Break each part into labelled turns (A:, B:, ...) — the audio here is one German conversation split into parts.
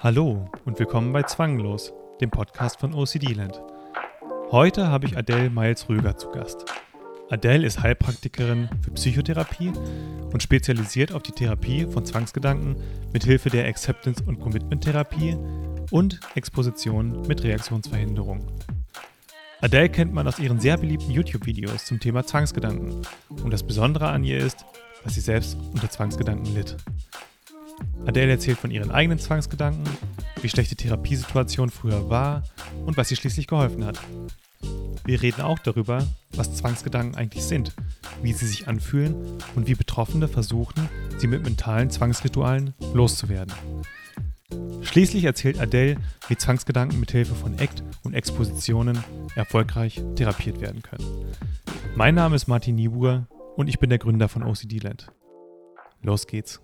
A: Hallo und willkommen bei Zwanglos, dem Podcast von OCD-Land. Heute habe ich Adele Miles-Röger zu Gast. Adele ist Heilpraktikerin für Psychotherapie und spezialisiert auf die Therapie von Zwangsgedanken mit Hilfe der Acceptance- und Commitment-Therapie und Exposition mit Reaktionsverhinderung. Adele kennt man aus ihren sehr beliebten YouTube-Videos zum Thema Zwangsgedanken und das Besondere an ihr ist, dass sie selbst unter Zwangsgedanken litt. Adele erzählt von ihren eigenen Zwangsgedanken, wie schlechte Therapiesituation früher war und was ihr schließlich geholfen hat. Wir reden auch darüber, was Zwangsgedanken eigentlich sind, wie sie sich anfühlen und wie Betroffene versuchen, sie mit mentalen Zwangsritualen loszuwerden. Schließlich erzählt Adele, wie Zwangsgedanken mit Hilfe von ACT und Expositionen erfolgreich therapiert werden können. Mein Name ist Martin Niebuhr und ich bin der Gründer von OCD Land. Los geht's.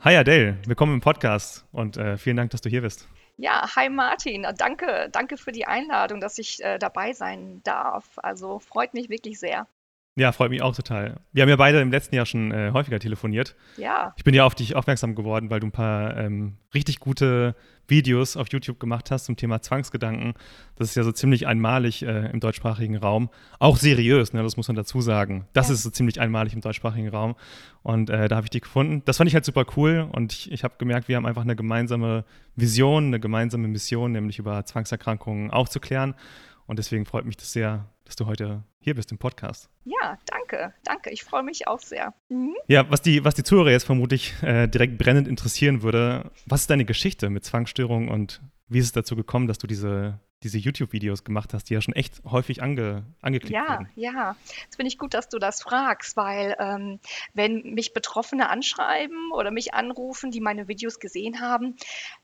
A: Hi Adele, willkommen im Podcast und äh, vielen Dank, dass du hier bist.
B: Ja, hi Martin, danke, danke für die Einladung, dass ich äh, dabei sein darf. Also freut mich wirklich sehr.
A: Ja, freut mich auch total. Wir haben ja beide im letzten Jahr schon äh, häufiger telefoniert.
B: Ja.
A: Ich bin ja auf dich aufmerksam geworden, weil du ein paar ähm, richtig gute Videos auf YouTube gemacht hast zum Thema Zwangsgedanken. Das ist ja so ziemlich einmalig äh, im deutschsprachigen Raum. Auch seriös, ne, das muss man dazu sagen. Das ja. ist so ziemlich einmalig im deutschsprachigen Raum. Und äh, da habe ich dich gefunden. Das fand ich halt super cool und ich, ich habe gemerkt, wir haben einfach eine gemeinsame Vision, eine gemeinsame Mission, nämlich über Zwangserkrankungen aufzuklären. Und deswegen freut mich das sehr, dass du heute hier bist im Podcast.
B: Ja, danke, danke. Ich freue mich auch sehr. Mhm.
A: Ja, was die, was die Zuhörer jetzt vermutlich äh, direkt brennend interessieren würde, was ist deine Geschichte mit Zwangsstörungen und wie ist es dazu gekommen, dass du diese diese YouTube-Videos gemacht hast, die ja schon echt häufig ange, angeklickt
B: ja,
A: werden.
B: Ja, ja. Es finde ich gut, dass du das fragst, weil ähm, wenn mich Betroffene anschreiben oder mich anrufen, die meine Videos gesehen haben,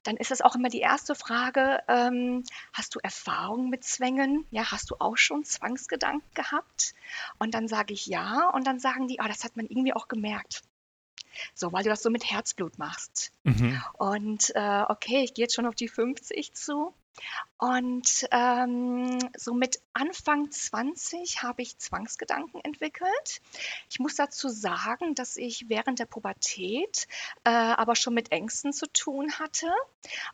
B: dann ist das auch immer die erste Frage, ähm, hast du Erfahrung mit Zwängen? Ja, hast du auch schon Zwangsgedanken gehabt? Und dann sage ich ja und dann sagen die, oh, das hat man irgendwie auch gemerkt. So, weil du das so mit Herzblut machst. Mhm. Und äh, okay, ich gehe jetzt schon auf die 50 zu. Und ähm, so mit Anfang 20 habe ich Zwangsgedanken entwickelt. Ich muss dazu sagen, dass ich während der Pubertät äh, aber schon mit Ängsten zu tun hatte.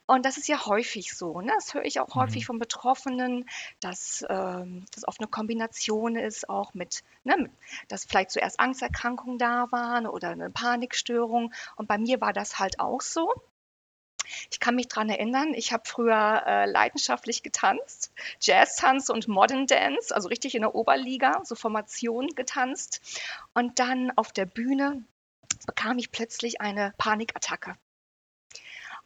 B: Und das ist ja häufig so. Ne? Das höre ich auch mhm. häufig von Betroffenen, dass ähm, das oft eine Kombination ist, auch mit, ne, dass vielleicht zuerst Angsterkrankungen da waren oder eine Panikstörung. Und bei mir war das halt auch so. Ich kann mich daran erinnern, ich habe früher äh, leidenschaftlich getanzt, Jazz-Tanz und Modern Dance, also richtig in der Oberliga, so Formation getanzt. Und dann auf der Bühne bekam ich plötzlich eine Panikattacke.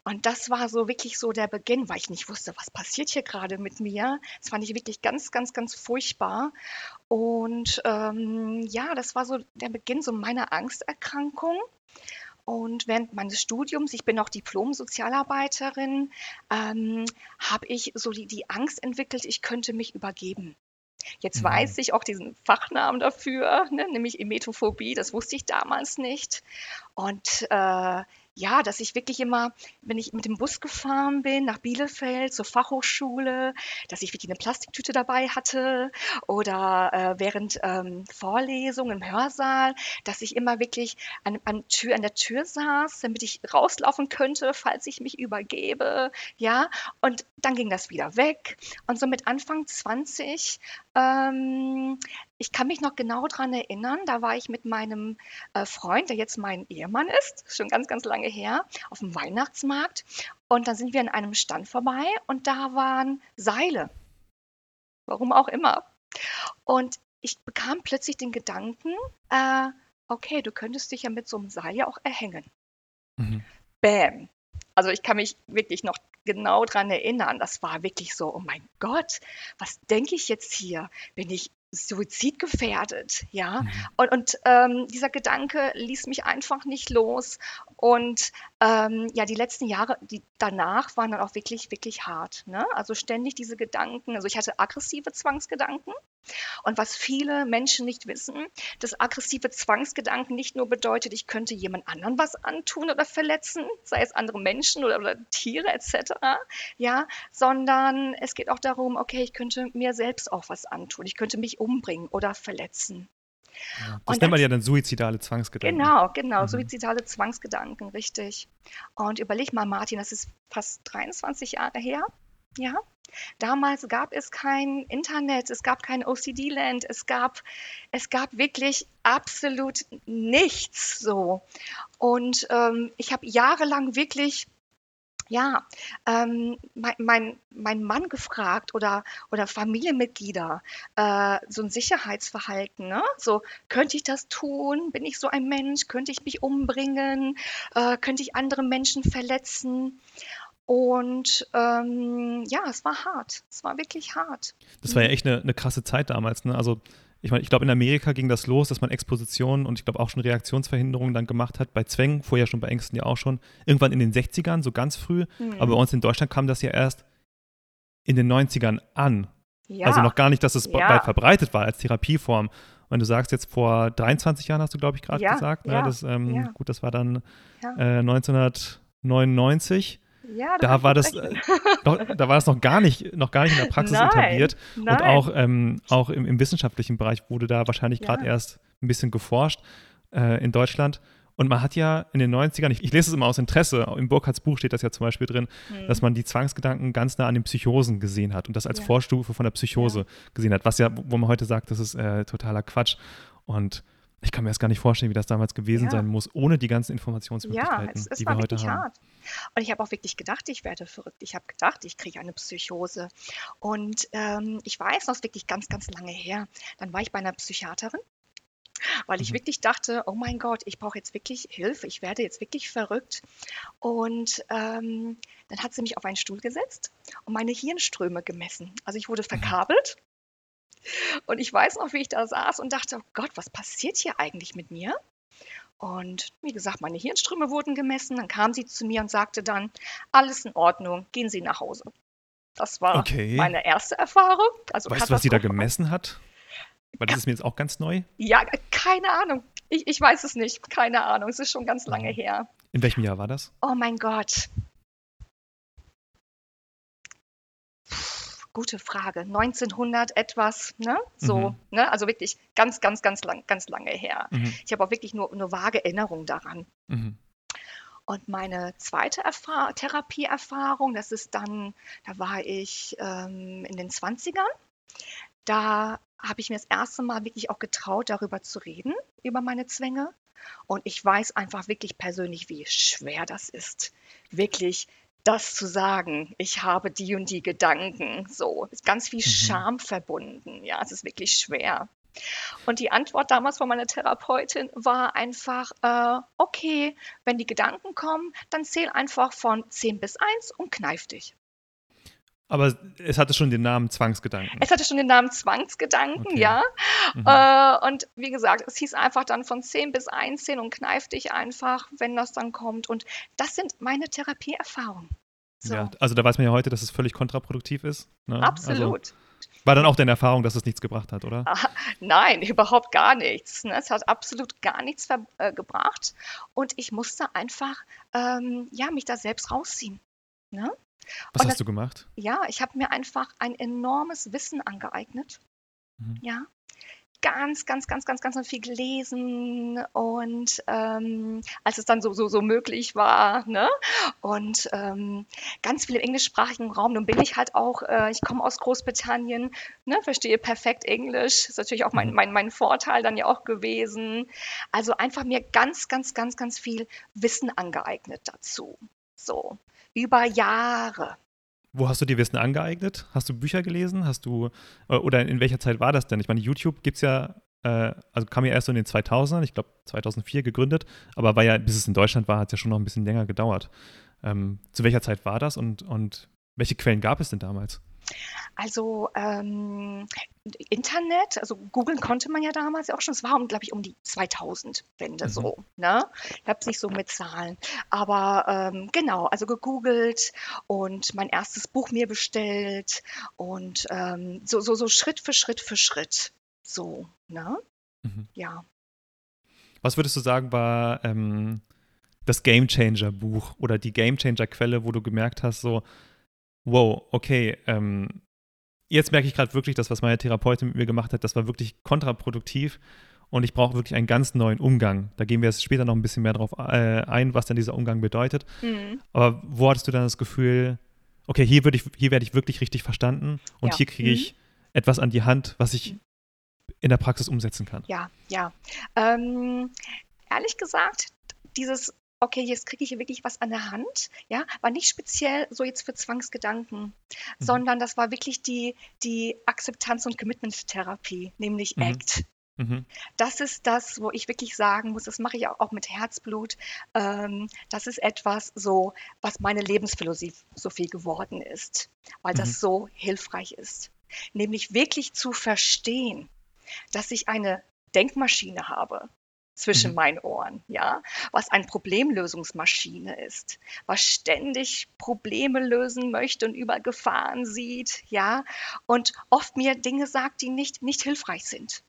B: Und das war so wirklich so der Beginn, weil ich nicht wusste, was passiert hier gerade mit mir. Das fand ich wirklich ganz, ganz, ganz furchtbar. Und ähm, ja, das war so der Beginn so meiner Angsterkrankung. Und während meines Studiums, ich bin auch Diplom-Sozialarbeiterin, ähm, habe ich so die, die Angst entwickelt, ich könnte mich übergeben. Jetzt mhm. weiß ich auch diesen Fachnamen dafür, ne, nämlich Emetophobie, das wusste ich damals nicht. Und äh, ja, dass ich wirklich immer, wenn ich mit dem Bus gefahren bin nach Bielefeld zur Fachhochschule, dass ich wirklich eine Plastiktüte dabei hatte oder äh, während ähm, Vorlesungen im Hörsaal, dass ich immer wirklich an, an, Tür, an der Tür saß, damit ich rauslaufen könnte, falls ich mich übergebe. Ja, und dann ging das wieder weg. Und so mit Anfang 20 ähm, ich kann mich noch genau daran erinnern, da war ich mit meinem äh, Freund, der jetzt mein Ehemann ist, schon ganz, ganz lange her, auf dem Weihnachtsmarkt. Und dann sind wir an einem Stand vorbei und da waren Seile. Warum auch immer. Und ich bekam plötzlich den Gedanken, äh, okay, du könntest dich ja mit so einem Seil ja auch erhängen. Mhm. Bam. Also ich kann mich wirklich noch genau daran erinnern. Das war wirklich so, oh mein Gott, was denke ich jetzt hier? Bin ich suizidgefährdet, ja. Mhm. Und, und ähm, dieser Gedanke ließ mich einfach nicht los. Und ähm, ja, die letzten Jahre, die danach waren dann auch wirklich, wirklich hart. Ne? Also ständig diese Gedanken. Also ich hatte aggressive Zwangsgedanken. Und was viele Menschen nicht wissen, dass aggressive Zwangsgedanken nicht nur bedeutet, ich könnte jemand anderen was antun oder verletzen, sei es andere Menschen oder, oder Tiere etc., ja, sondern es geht auch darum, okay, ich könnte mir selbst auch was antun, ich könnte mich umbringen oder verletzen.
A: Ja, das und nennt man ja dann suizidale Zwangsgedanken.
B: Genau, genau, mhm. suizidale Zwangsgedanken, richtig. Und überleg mal, Martin, das ist fast 23 Jahre her. Ja, damals gab es kein Internet, es gab kein OCD-Land, es gab, es gab wirklich absolut nichts so. Und ähm, ich habe jahrelang wirklich ja, ähm, mein, mein, mein Mann gefragt oder, oder Familienmitglieder, äh, so ein Sicherheitsverhalten, ne? So, könnte ich das tun? Bin ich so ein Mensch? Könnte ich mich umbringen? Äh, könnte ich andere Menschen verletzen? Und ähm, ja, es war hart. Es war wirklich hart.
A: Das war ja echt eine, eine krasse Zeit damals. Ne? Also ich meine, ich glaube, in Amerika ging das los, dass man Expositionen und ich glaube auch schon Reaktionsverhinderungen dann gemacht hat, bei Zwängen, vorher schon bei Ängsten ja auch schon, irgendwann in den 60ern, so ganz früh. Mhm. Aber bei uns in Deutschland kam das ja erst in den 90ern an. Ja. Also noch gar nicht, dass es ja. weit verbreitet war als Therapieform. Wenn du sagst, jetzt vor 23 Jahren hast du, glaube ich, gerade ja, gesagt, ne? das, ähm, gut, das war dann äh, 1999. Ja, da war das äh, noch, da war es noch gar nicht, noch gar nicht in der Praxis nein, etabliert. Nein. Und auch, ähm, auch im, im, wissenschaftlichen Bereich wurde da wahrscheinlich gerade ja. erst ein bisschen geforscht äh, in Deutschland. Und man hat ja in den 90ern, ich, ich, lese es immer aus Interesse, im Burkhardts Buch steht das ja zum Beispiel drin, mhm. dass man die Zwangsgedanken ganz nah an den Psychosen gesehen hat und das als ja. Vorstufe von der Psychose ja. gesehen hat, was ja, wo man heute sagt, das ist äh, totaler Quatsch. Und ich kann mir das gar nicht vorstellen, wie das damals gewesen ja. sein muss, ohne die ganzen Informationsmöglichkeiten, ja, es, es die wir heute haben. Hart.
B: Und ich habe auch wirklich gedacht, ich werde verrückt. Ich habe gedacht, ich kriege eine Psychose. Und ähm, ich weiß noch, wirklich ganz, ganz lange her. Dann war ich bei einer Psychiaterin weil ich mhm. wirklich dachte, oh mein Gott, ich brauche jetzt wirklich Hilfe, ich werde jetzt wirklich verrückt. Und ähm, dann hat sie mich auf einen Stuhl gesetzt und meine Hirnströme gemessen. Also ich wurde verkabelt und ich weiß noch, wie ich da saß und dachte, oh Gott, was passiert hier eigentlich mit mir? Und wie gesagt, meine Hirnströme wurden gemessen. Dann kam sie zu mir und sagte dann, alles in Ordnung, gehen Sie nach Hause. Das war okay. meine erste Erfahrung.
A: Also weißt du, was sie da gemessen hat? Weil das ist mir jetzt auch ganz neu.
B: Ja, keine Ahnung. Ich, ich weiß es nicht. Keine Ahnung. Es ist schon ganz lange mhm. her.
A: In welchem Jahr war das?
B: Oh mein Gott. Gute Frage. 1900 etwas, ne? So, mhm. ne? Also wirklich ganz, ganz, ganz lang, ganz lange her. Mhm. Ich habe auch wirklich nur, nur vage Erinnerungen daran. Mhm. Und meine zweite Erfahr Therapieerfahrung, das ist dann, da war ich ähm, in den 20ern. Da habe ich mir das erste Mal wirklich auch getraut, darüber zu reden, über meine Zwänge. Und ich weiß einfach wirklich persönlich, wie schwer das ist, wirklich das zu sagen, ich habe die und die Gedanken, so, ist ganz viel mhm. Scham verbunden, ja, es ist wirklich schwer. Und die Antwort damals von meiner Therapeutin war einfach, äh, okay, wenn die Gedanken kommen, dann zähl einfach von 10 bis 1 und kneif dich.
A: Aber es hatte schon den Namen Zwangsgedanken.
B: Es hatte schon den Namen Zwangsgedanken, okay. ja. Mhm. Äh, und wie gesagt, es hieß einfach dann von 10 bis 1 und kneif dich einfach, wenn das dann kommt. Und das sind meine Therapieerfahrungen.
A: So. Ja, also da weiß man ja heute, dass es völlig kontraproduktiv ist.
B: Ne? Absolut. Also,
A: war dann auch deine Erfahrung, dass es nichts gebracht hat, oder?
B: Ah, nein, überhaupt gar nichts. Ne? Es hat absolut gar nichts äh, gebracht. Und ich musste einfach ähm, ja, mich da selbst rausziehen. Ne?
A: Was und hast das, du gemacht?
B: Ja, ich habe mir einfach ein enormes Wissen angeeignet. Mhm. Ja. Ganz, ganz, ganz, ganz, ganz viel gelesen und ähm, als es dann so, so, so möglich war, ne? Und ähm, ganz viel im englischsprachigen Raum. Nun bin ich halt auch, äh, ich komme aus Großbritannien, ne, verstehe perfekt Englisch. Ist natürlich auch mein, mhm. mein, mein Vorteil dann ja auch gewesen. Also einfach mir ganz, ganz, ganz, ganz viel Wissen angeeignet dazu. So über Jahre.
A: Wo hast du dir Wissen angeeignet? Hast du Bücher gelesen? Hast du, äh, oder in welcher Zeit war das denn? Ich meine, YouTube gibt es ja, äh, also kam ja erst so in den 2000ern, ich glaube 2004 gegründet, aber war ja, bis es in Deutschland war, hat es ja schon noch ein bisschen länger gedauert. Ähm, zu welcher Zeit war das und, und welche Quellen gab es denn damals?
B: Also ähm, Internet, also googeln konnte man ja damals auch schon. Es war, glaube ich, um die 2000-Wende mhm. so. Ne? Ich habe es nicht so mit Zahlen. Aber ähm, genau, also gegoogelt und mein erstes Buch mir bestellt und ähm, so, so, so Schritt für Schritt für Schritt. So, ne? Mhm. Ja.
A: Was würdest du sagen, war ähm, das Game Changer Buch oder die Game Changer Quelle, wo du gemerkt hast, so, wow, okay, ähm, jetzt merke ich gerade wirklich, dass was meine Therapeutin mit mir gemacht hat, das war wirklich kontraproduktiv und ich brauche wirklich einen ganz neuen Umgang. Da gehen wir jetzt später noch ein bisschen mehr drauf äh, ein, was dann dieser Umgang bedeutet. Mhm. Aber wo hattest du dann das Gefühl, okay, hier, ich, hier werde ich wirklich richtig verstanden und ja. hier kriege ich mhm. etwas an die Hand, was ich in der Praxis umsetzen kann?
B: Ja, ja. Ähm, ehrlich gesagt, dieses okay, jetzt kriege ich hier wirklich was an der Hand, ja, war nicht speziell so jetzt für Zwangsgedanken, mhm. sondern das war wirklich die, die Akzeptanz- und Commitment-Therapie, nämlich mhm. ACT. Mhm. Das ist das, wo ich wirklich sagen muss, das mache ich auch mit Herzblut. Ähm, das ist etwas so, was meine Lebensphilosophie geworden ist, weil mhm. das so hilfreich ist. Nämlich wirklich zu verstehen, dass ich eine Denkmaschine habe, zwischen mhm. meinen Ohren, ja, was ein Problemlösungsmaschine ist, was ständig Probleme lösen möchte und über Gefahren sieht, ja, und oft mir Dinge sagt, die nicht, nicht hilfreich sind.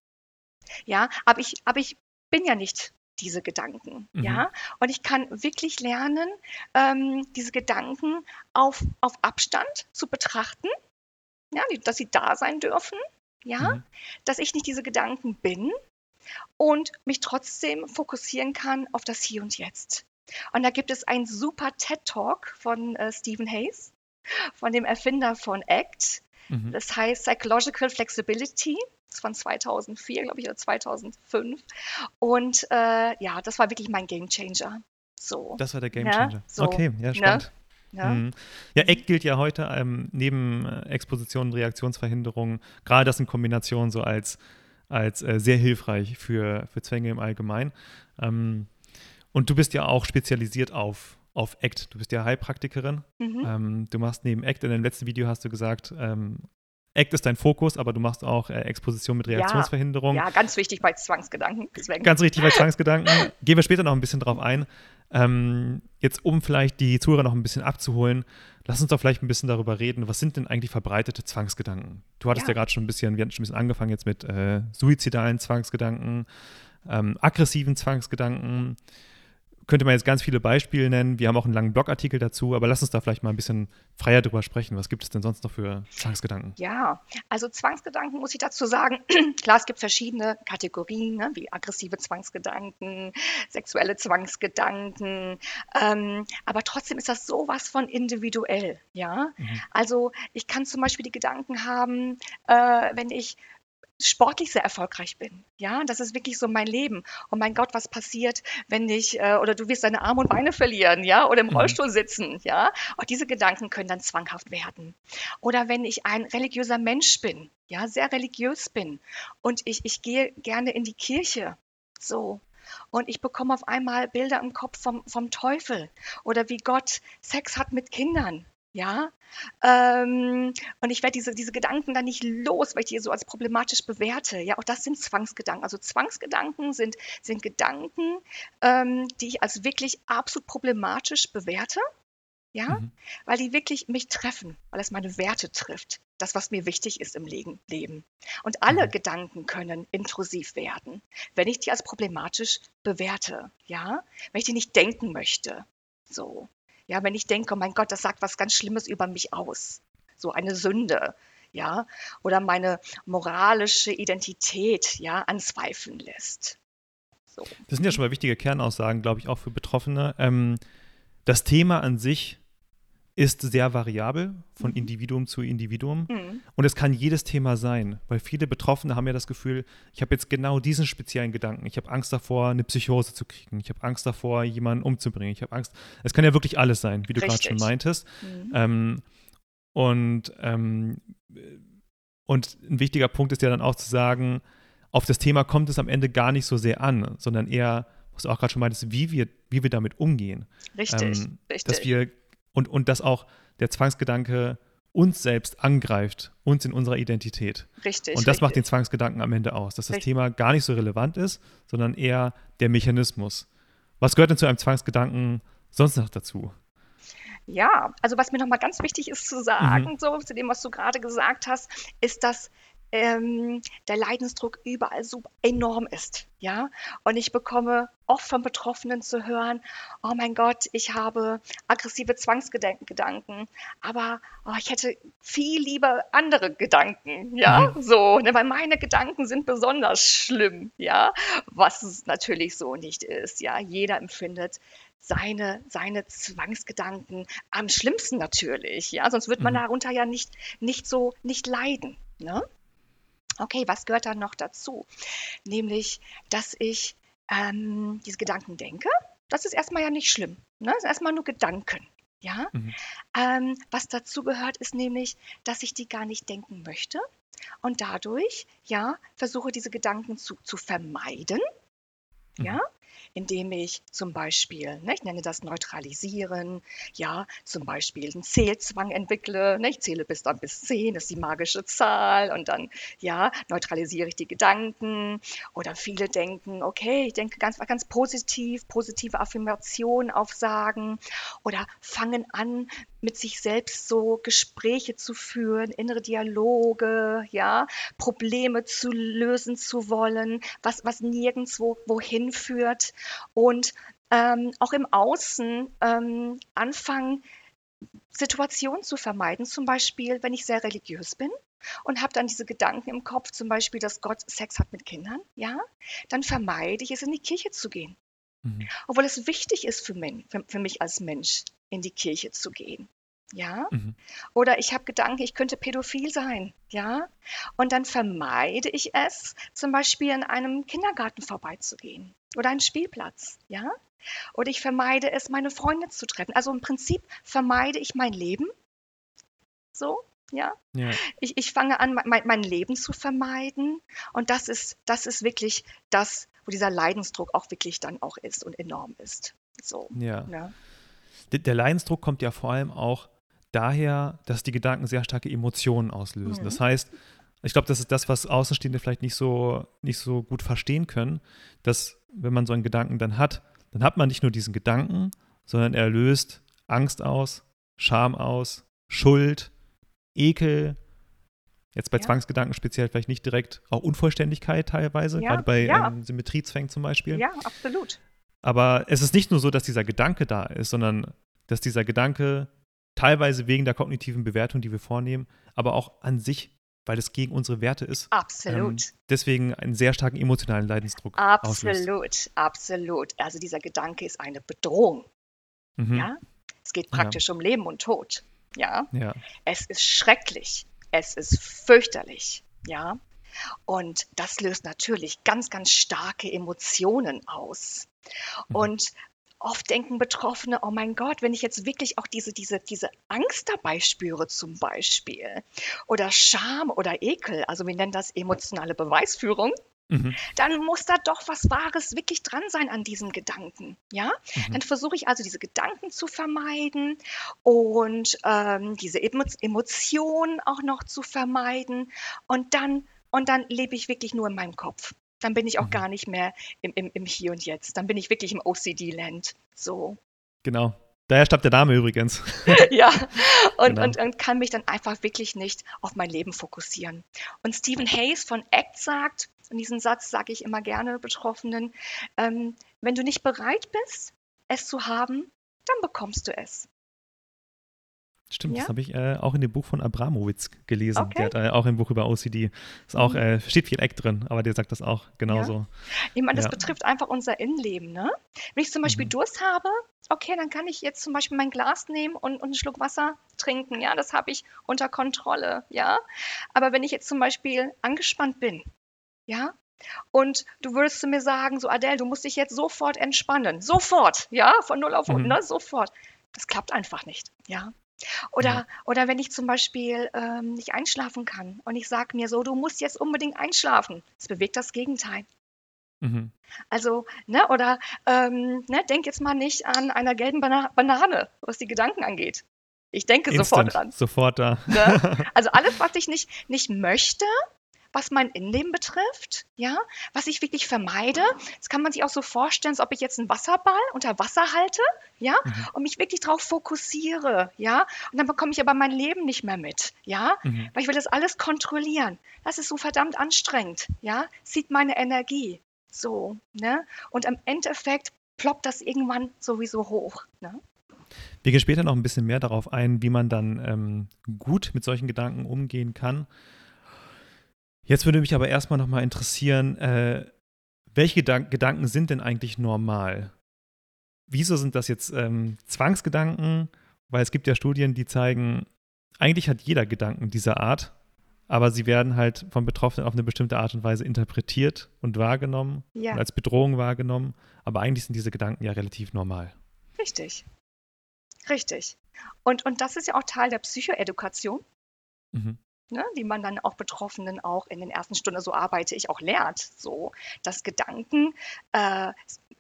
B: Ja, aber ich, aber ich bin ja nicht diese Gedanken, mhm. ja, und ich kann wirklich lernen, ähm, diese Gedanken auf, auf Abstand zu betrachten, ja, dass sie da sein dürfen, ja, mhm. dass ich nicht diese Gedanken bin, und mich trotzdem fokussieren kann auf das Hier und Jetzt. Und da gibt es einen super TED-Talk von äh, Stephen Hayes, von dem Erfinder von ACT. Mhm. Das heißt Psychological Flexibility. Das ist von 2004, glaube ich, oder 2005. Und äh, ja, das war wirklich mein Game Changer. So.
A: Das war der Game Changer. Ja, so. Okay, ja, spannend. Ja. Mhm. ja, ACT gilt ja heute ähm, neben äh, Exposition und Reaktionsverhinderung, gerade das in Kombination so als als äh, sehr hilfreich für, für Zwänge im Allgemeinen. Ähm, und du bist ja auch spezialisiert auf, auf ACT. Du bist ja Heilpraktikerin. Mhm. Ähm, du machst neben ACT, in deinem letzten Video hast du gesagt, ähm, ACT ist dein Fokus, aber du machst auch äh, Exposition mit Reaktionsverhinderung.
B: Ja, ja, ganz wichtig bei Zwangsgedanken.
A: Deswegen. Ganz richtig bei Zwangsgedanken. Gehen wir später noch ein bisschen drauf ein. Ähm, jetzt, um vielleicht die Zuhörer noch ein bisschen abzuholen, lass uns doch vielleicht ein bisschen darüber reden, was sind denn eigentlich verbreitete Zwangsgedanken? Du hattest ja, ja gerade schon ein bisschen, wir hatten schon ein bisschen angefangen jetzt mit äh, suizidalen Zwangsgedanken, ähm, aggressiven Zwangsgedanken könnte man jetzt ganz viele Beispiele nennen. Wir haben auch einen langen Blogartikel dazu, aber lass uns da vielleicht mal ein bisschen freier drüber sprechen. Was gibt es denn sonst noch für Zwangsgedanken?
B: Ja, also Zwangsgedanken muss ich dazu sagen. Klar, es gibt verschiedene Kategorien, ne, wie aggressive Zwangsgedanken, sexuelle Zwangsgedanken. Ähm, aber trotzdem ist das sowas von individuell. Ja, mhm. also ich kann zum Beispiel die Gedanken haben, äh, wenn ich sportlich sehr erfolgreich bin. Ja, das ist wirklich so mein Leben. Und mein Gott, was passiert, wenn ich, äh, oder du wirst deine Arme und Beine verlieren, ja, oder im mhm. Rollstuhl sitzen, ja. Und diese Gedanken können dann zwanghaft werden. Oder wenn ich ein religiöser Mensch bin, ja, sehr religiös bin und ich, ich gehe gerne in die Kirche, so. Und ich bekomme auf einmal Bilder im Kopf vom, vom Teufel oder wie Gott Sex hat mit Kindern ja, ähm, und ich werde diese, diese Gedanken dann nicht los, weil ich die so als problematisch bewerte. Ja, auch das sind Zwangsgedanken. Also Zwangsgedanken sind, sind Gedanken, ähm, die ich als wirklich absolut problematisch bewerte. Ja, mhm. weil die wirklich mich treffen, weil es meine Werte trifft. Das, was mir wichtig ist im Leben. Und alle mhm. Gedanken können intrusiv werden, wenn ich die als problematisch bewerte. Ja, wenn ich die nicht denken möchte. So. Ja, wenn ich denke, oh mein Gott, das sagt was ganz Schlimmes über mich aus. So eine Sünde, ja, oder meine moralische Identität, ja, anzweifeln lässt.
A: So. Das sind ja schon mal wichtige Kernaussagen, glaube ich, auch für Betroffene. Ähm, das Thema an sich ist sehr variabel von mhm. Individuum zu Individuum. Mhm. Und es kann jedes Thema sein, weil viele Betroffene haben ja das Gefühl, ich habe jetzt genau diesen speziellen Gedanken. Ich habe Angst davor, eine Psychose zu kriegen. Ich habe Angst davor, jemanden umzubringen. Ich habe Angst. Es kann ja wirklich alles sein, wie du gerade schon meintest. Mhm. Ähm, und, ähm, und ein wichtiger Punkt ist ja dann auch zu sagen, auf das Thema kommt es am Ende gar nicht so sehr an, sondern eher, was du auch gerade schon meintest, wie wir, wie wir damit umgehen.
B: Richtig, ähm, richtig.
A: Dass wir und, und dass auch der Zwangsgedanke uns selbst angreift, uns in unserer Identität.
B: Richtig.
A: Und das
B: richtig.
A: macht den Zwangsgedanken am Ende aus, dass das richtig. Thema gar nicht so relevant ist, sondern eher der Mechanismus. Was gehört denn zu einem Zwangsgedanken sonst noch dazu?
B: Ja, also was mir nochmal ganz wichtig ist zu sagen, mhm. so zu dem, was du gerade gesagt hast, ist, dass ähm, der Leidensdruck überall so enorm ist. Ja, und ich bekomme oft von Betroffenen zu hören, oh mein Gott, ich habe aggressive Zwangsgedanken, aber oh, ich hätte viel lieber andere Gedanken, ja, mhm. so, ne, weil meine Gedanken sind besonders schlimm, ja, was es natürlich so nicht ist, ja, jeder empfindet seine, seine Zwangsgedanken am schlimmsten natürlich, ja, sonst wird man mhm. darunter ja nicht, nicht so, nicht leiden, ne? Okay, was gehört dann noch dazu? Nämlich, dass ich ähm, diese Gedanken denke. Das ist erstmal ja nicht schlimm. Ne? Das sind erstmal nur Gedanken. Ja? Mhm. Ähm, was dazu gehört, ist nämlich, dass ich die gar nicht denken möchte und dadurch ja versuche, diese Gedanken zu, zu vermeiden. Mhm. Ja, indem ich zum Beispiel, ne, ich nenne das Neutralisieren, ja, zum Beispiel einen Zählzwang entwickle, ne, ich zähle bis dann bis 10, das ist die magische Zahl und dann, ja, neutralisiere ich die Gedanken oder viele denken, okay, ich denke ganz, ganz positiv, positive Affirmationen aufsagen oder fangen an, mit sich selbst so Gespräche zu führen, innere Dialoge, ja, Probleme zu lösen zu wollen, was, was nirgendwo wohin führt und ähm, auch im Außen ähm, anfangen, Situationen zu vermeiden, zum Beispiel, wenn ich sehr religiös bin und habe dann diese Gedanken im Kopf, zum Beispiel, dass Gott Sex hat mit Kindern, ja, dann vermeide ich es, in die Kirche zu gehen. Mhm. Obwohl es wichtig ist für, mich, für, für mich als Mensch, in die Kirche zu gehen. Ja? Mhm. Oder ich habe Gedanken, ich könnte pädophil sein. Ja? Und dann vermeide ich es, zum Beispiel in einem Kindergarten vorbeizugehen oder einem Spielplatz. Ja? Oder ich vermeide es, meine Freunde zu treffen. Also im Prinzip vermeide ich mein Leben. So, ja. ja. Ich, ich fange an, mein, mein Leben zu vermeiden. Und das ist, das ist wirklich das, wo dieser Leidensdruck auch wirklich dann auch ist und enorm ist. So.
A: Ja. ja. Der Leidensdruck kommt ja vor allem auch daher, dass die Gedanken sehr starke Emotionen auslösen. Mhm. Das heißt, ich glaube, das ist das, was Außenstehende vielleicht nicht so, nicht so gut verstehen können, dass wenn man so einen Gedanken dann hat, dann hat man nicht nur diesen Gedanken, sondern er löst Angst aus, Scham aus, Schuld, Ekel, Jetzt bei ja. Zwangsgedanken speziell vielleicht nicht direkt, auch Unvollständigkeit teilweise, ja. gerade bei ja. ähm, Symmetriezwängen zum Beispiel.
B: Ja, absolut.
A: Aber es ist nicht nur so, dass dieser Gedanke da ist, sondern dass dieser Gedanke teilweise wegen der kognitiven Bewertung, die wir vornehmen, aber auch an sich, weil es gegen unsere Werte ist.
B: Absolut. Ähm,
A: deswegen einen sehr starken emotionalen Leidensdruck.
B: Absolut, auslöst. absolut. Also dieser Gedanke ist eine Bedrohung. Mhm. Ja? Es geht praktisch ja. um Leben und Tod. Ja? ja. Es ist schrecklich. Es ist fürchterlich. Ja. Und das löst natürlich ganz, ganz starke Emotionen aus. Mhm. Und oft denken Betroffene, oh mein Gott, wenn ich jetzt wirklich auch diese, diese, diese Angst dabei spüre zum Beispiel oder Scham oder Ekel, also wir nennen das emotionale Beweisführung, mhm. dann muss da doch was Wahres wirklich dran sein an diesem Gedanken. Ja, mhm. dann versuche ich also diese Gedanken zu vermeiden und ähm, diese Emotionen auch noch zu vermeiden und dann und dann lebe ich wirklich nur in meinem Kopf dann bin ich auch mhm. gar nicht mehr im, im, im Hier und Jetzt. Dann bin ich wirklich im OCD-Land. So.
A: Genau. Daher stammt der Name übrigens.
B: ja, und, genau. und, und, kann mich dann einfach wirklich nicht auf mein Leben fokussieren. Und Stephen Hayes von ACT sagt, und diesen Satz sage ich immer gerne Betroffenen, ähm, wenn du nicht bereit bist, es zu haben, dann bekommst du es.
A: Stimmt, ja? das habe ich äh, auch in dem Buch von Abramowitz gelesen. Okay. Der hat äh, auch ein Buch über OCD. Ist auch, mhm. äh, steht viel Eck drin, aber der sagt das auch genauso. Ja.
B: Ich meine, das ja. betrifft einfach unser Innenleben. Ne? Wenn ich zum Beispiel mhm. Durst habe, okay, dann kann ich jetzt zum Beispiel mein Glas nehmen und, und einen Schluck Wasser trinken. Ja, das habe ich unter Kontrolle. Ja, aber wenn ich jetzt zum Beispiel angespannt bin, ja, und du würdest zu mir sagen, so Adele, du musst dich jetzt sofort entspannen. Sofort, ja, von 0 auf 100, mhm. ne, sofort. Das klappt einfach nicht, ja. Oder, ja. oder wenn ich zum Beispiel ähm, nicht einschlafen kann und ich sage mir so, du musst jetzt unbedingt einschlafen. Das bewegt das Gegenteil. Mhm. Also, ne, oder ähm, ne, denk jetzt mal nicht an einer gelben Bana Banane, was die Gedanken angeht. Ich denke Instant, sofort dran.
A: Sofort da.
B: Ne? Also alles, was ich nicht, nicht möchte, was mein Innenleben betrifft, ja, was ich wirklich vermeide. Das kann man sich auch so vorstellen, als ob ich jetzt einen Wasserball unter Wasser halte, ja, mhm. und mich wirklich darauf fokussiere, ja, und dann bekomme ich aber mein Leben nicht mehr mit, ja, mhm. weil ich will das alles kontrollieren. Das ist so verdammt anstrengend, ja, zieht meine Energie, so, ne, und im Endeffekt ploppt das irgendwann sowieso hoch, ne.
A: Wir gehen später noch ein bisschen mehr darauf ein, wie man dann ähm, gut mit solchen Gedanken umgehen kann. Jetzt würde mich aber erstmal nochmal interessieren, äh, welche Gedank Gedanken sind denn eigentlich normal? Wieso sind das jetzt ähm, Zwangsgedanken? Weil es gibt ja Studien, die zeigen, eigentlich hat jeder Gedanken dieser Art, aber sie werden halt von Betroffenen auf eine bestimmte Art und Weise interpretiert und wahrgenommen ja. und als Bedrohung wahrgenommen. Aber eigentlich sind diese Gedanken ja relativ normal.
B: Richtig. Richtig. Und, und das ist ja auch Teil der Psychoedukation. Mhm ne, die man dann auch Betroffenen auch in den ersten Stunden, so arbeite ich auch lernt, so, dass Gedanken äh,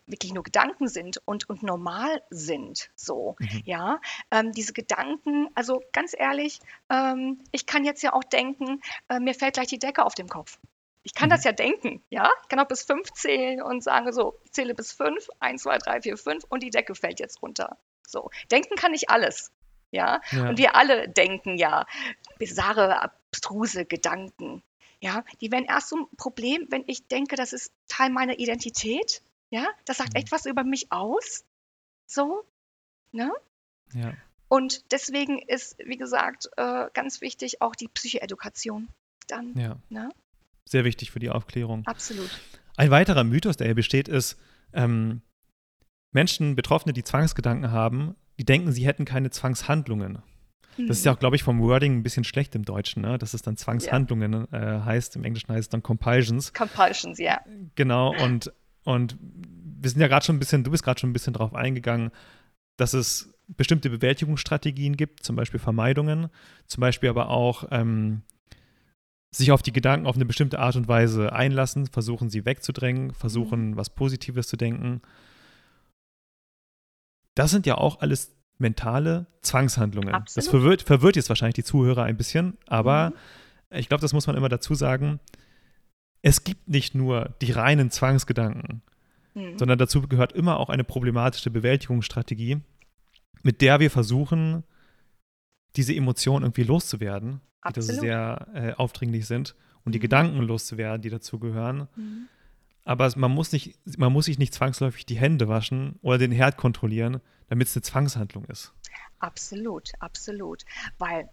B: wirklich nur Gedanken sind und, und normal sind, so, mhm. ja, ähm, diese Gedanken, also ganz ehrlich, ähm, ich kann jetzt ja auch denken, äh, mir fällt gleich die Decke auf dem Kopf. Ich kann mhm. das ja denken, ja. Ich kann auch bis fünf zählen und sagen so, ich zähle bis fünf, eins, zwei, drei, vier, fünf und die Decke fällt jetzt runter. So, denken kann ich alles. Ja? ja? Und wir alle denken ja bizarre, abstruse Gedanken. Ja, die werden erst so ein Problem, wenn ich denke, das ist Teil meiner Identität. Ja, das sagt mhm. echt was über mich aus. So, ne? Ja. Und deswegen ist, wie gesagt, äh, ganz wichtig auch die Psychoedukation dann. Ja. Ne?
A: Sehr wichtig für die Aufklärung.
B: Absolut.
A: Ein weiterer Mythos, der hier besteht, ist, ähm, Menschen, Betroffene, die Zwangsgedanken haben, die denken, sie hätten keine Zwangshandlungen. Das ist ja auch, glaube ich, vom Wording ein bisschen schlecht im Deutschen, ne? dass es dann Zwangshandlungen äh, heißt. Im Englischen heißt es dann Compulsions.
B: Compulsions, ja.
A: Genau, und, und wir sind ja gerade schon ein bisschen, du bist gerade schon ein bisschen drauf eingegangen, dass es bestimmte Bewältigungsstrategien gibt, zum Beispiel Vermeidungen, zum Beispiel aber auch ähm, sich auf die Gedanken auf eine bestimmte Art und Weise einlassen, versuchen sie wegzudrängen, versuchen mhm. was Positives zu denken. Das sind ja auch alles mentale Zwangshandlungen. Absolut. Das verwirrt, verwirrt, jetzt wahrscheinlich die Zuhörer ein bisschen, aber mhm. ich glaube, das muss man immer dazu sagen. Es gibt nicht nur die reinen Zwangsgedanken, mhm. sondern dazu gehört immer auch eine problematische Bewältigungsstrategie, mit der wir versuchen, diese Emotionen irgendwie loszuwerden, Absolut. die sehr äh, aufdringlich sind, und die mhm. Gedanken loszuwerden, die dazu gehören. Mhm. Aber man muss, nicht, man muss sich nicht zwangsläufig die Hände waschen oder den Herd kontrollieren, damit es eine Zwangshandlung ist.
B: Absolut, absolut. Weil,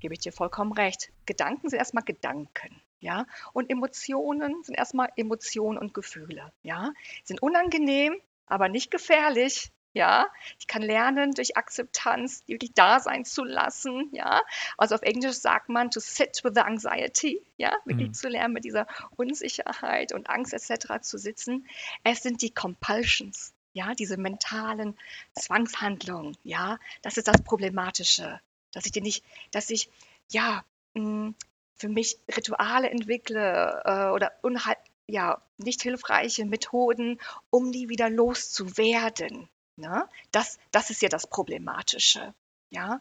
B: gebe ich dir vollkommen recht, Gedanken sind erstmal Gedanken. Ja, und Emotionen sind erstmal Emotionen und Gefühle. Ja, sind unangenehm, aber nicht gefährlich. Ja, ich kann lernen durch Akzeptanz wirklich da sein zu lassen. Ja, also auf Englisch sagt man to sit with the anxiety. Ja, wirklich mhm. zu lernen mit dieser Unsicherheit und Angst etc. zu sitzen. Es sind die Compulsions. Ja, diese mentalen Zwangshandlungen. Ja, das ist das Problematische, dass ich die nicht, dass ich ja hm, für mich Rituale entwickle äh, oder unhal ja, nicht hilfreiche Methoden, um die wieder loszuwerden. Ne? Das, das ist ja das Problematische. Ja.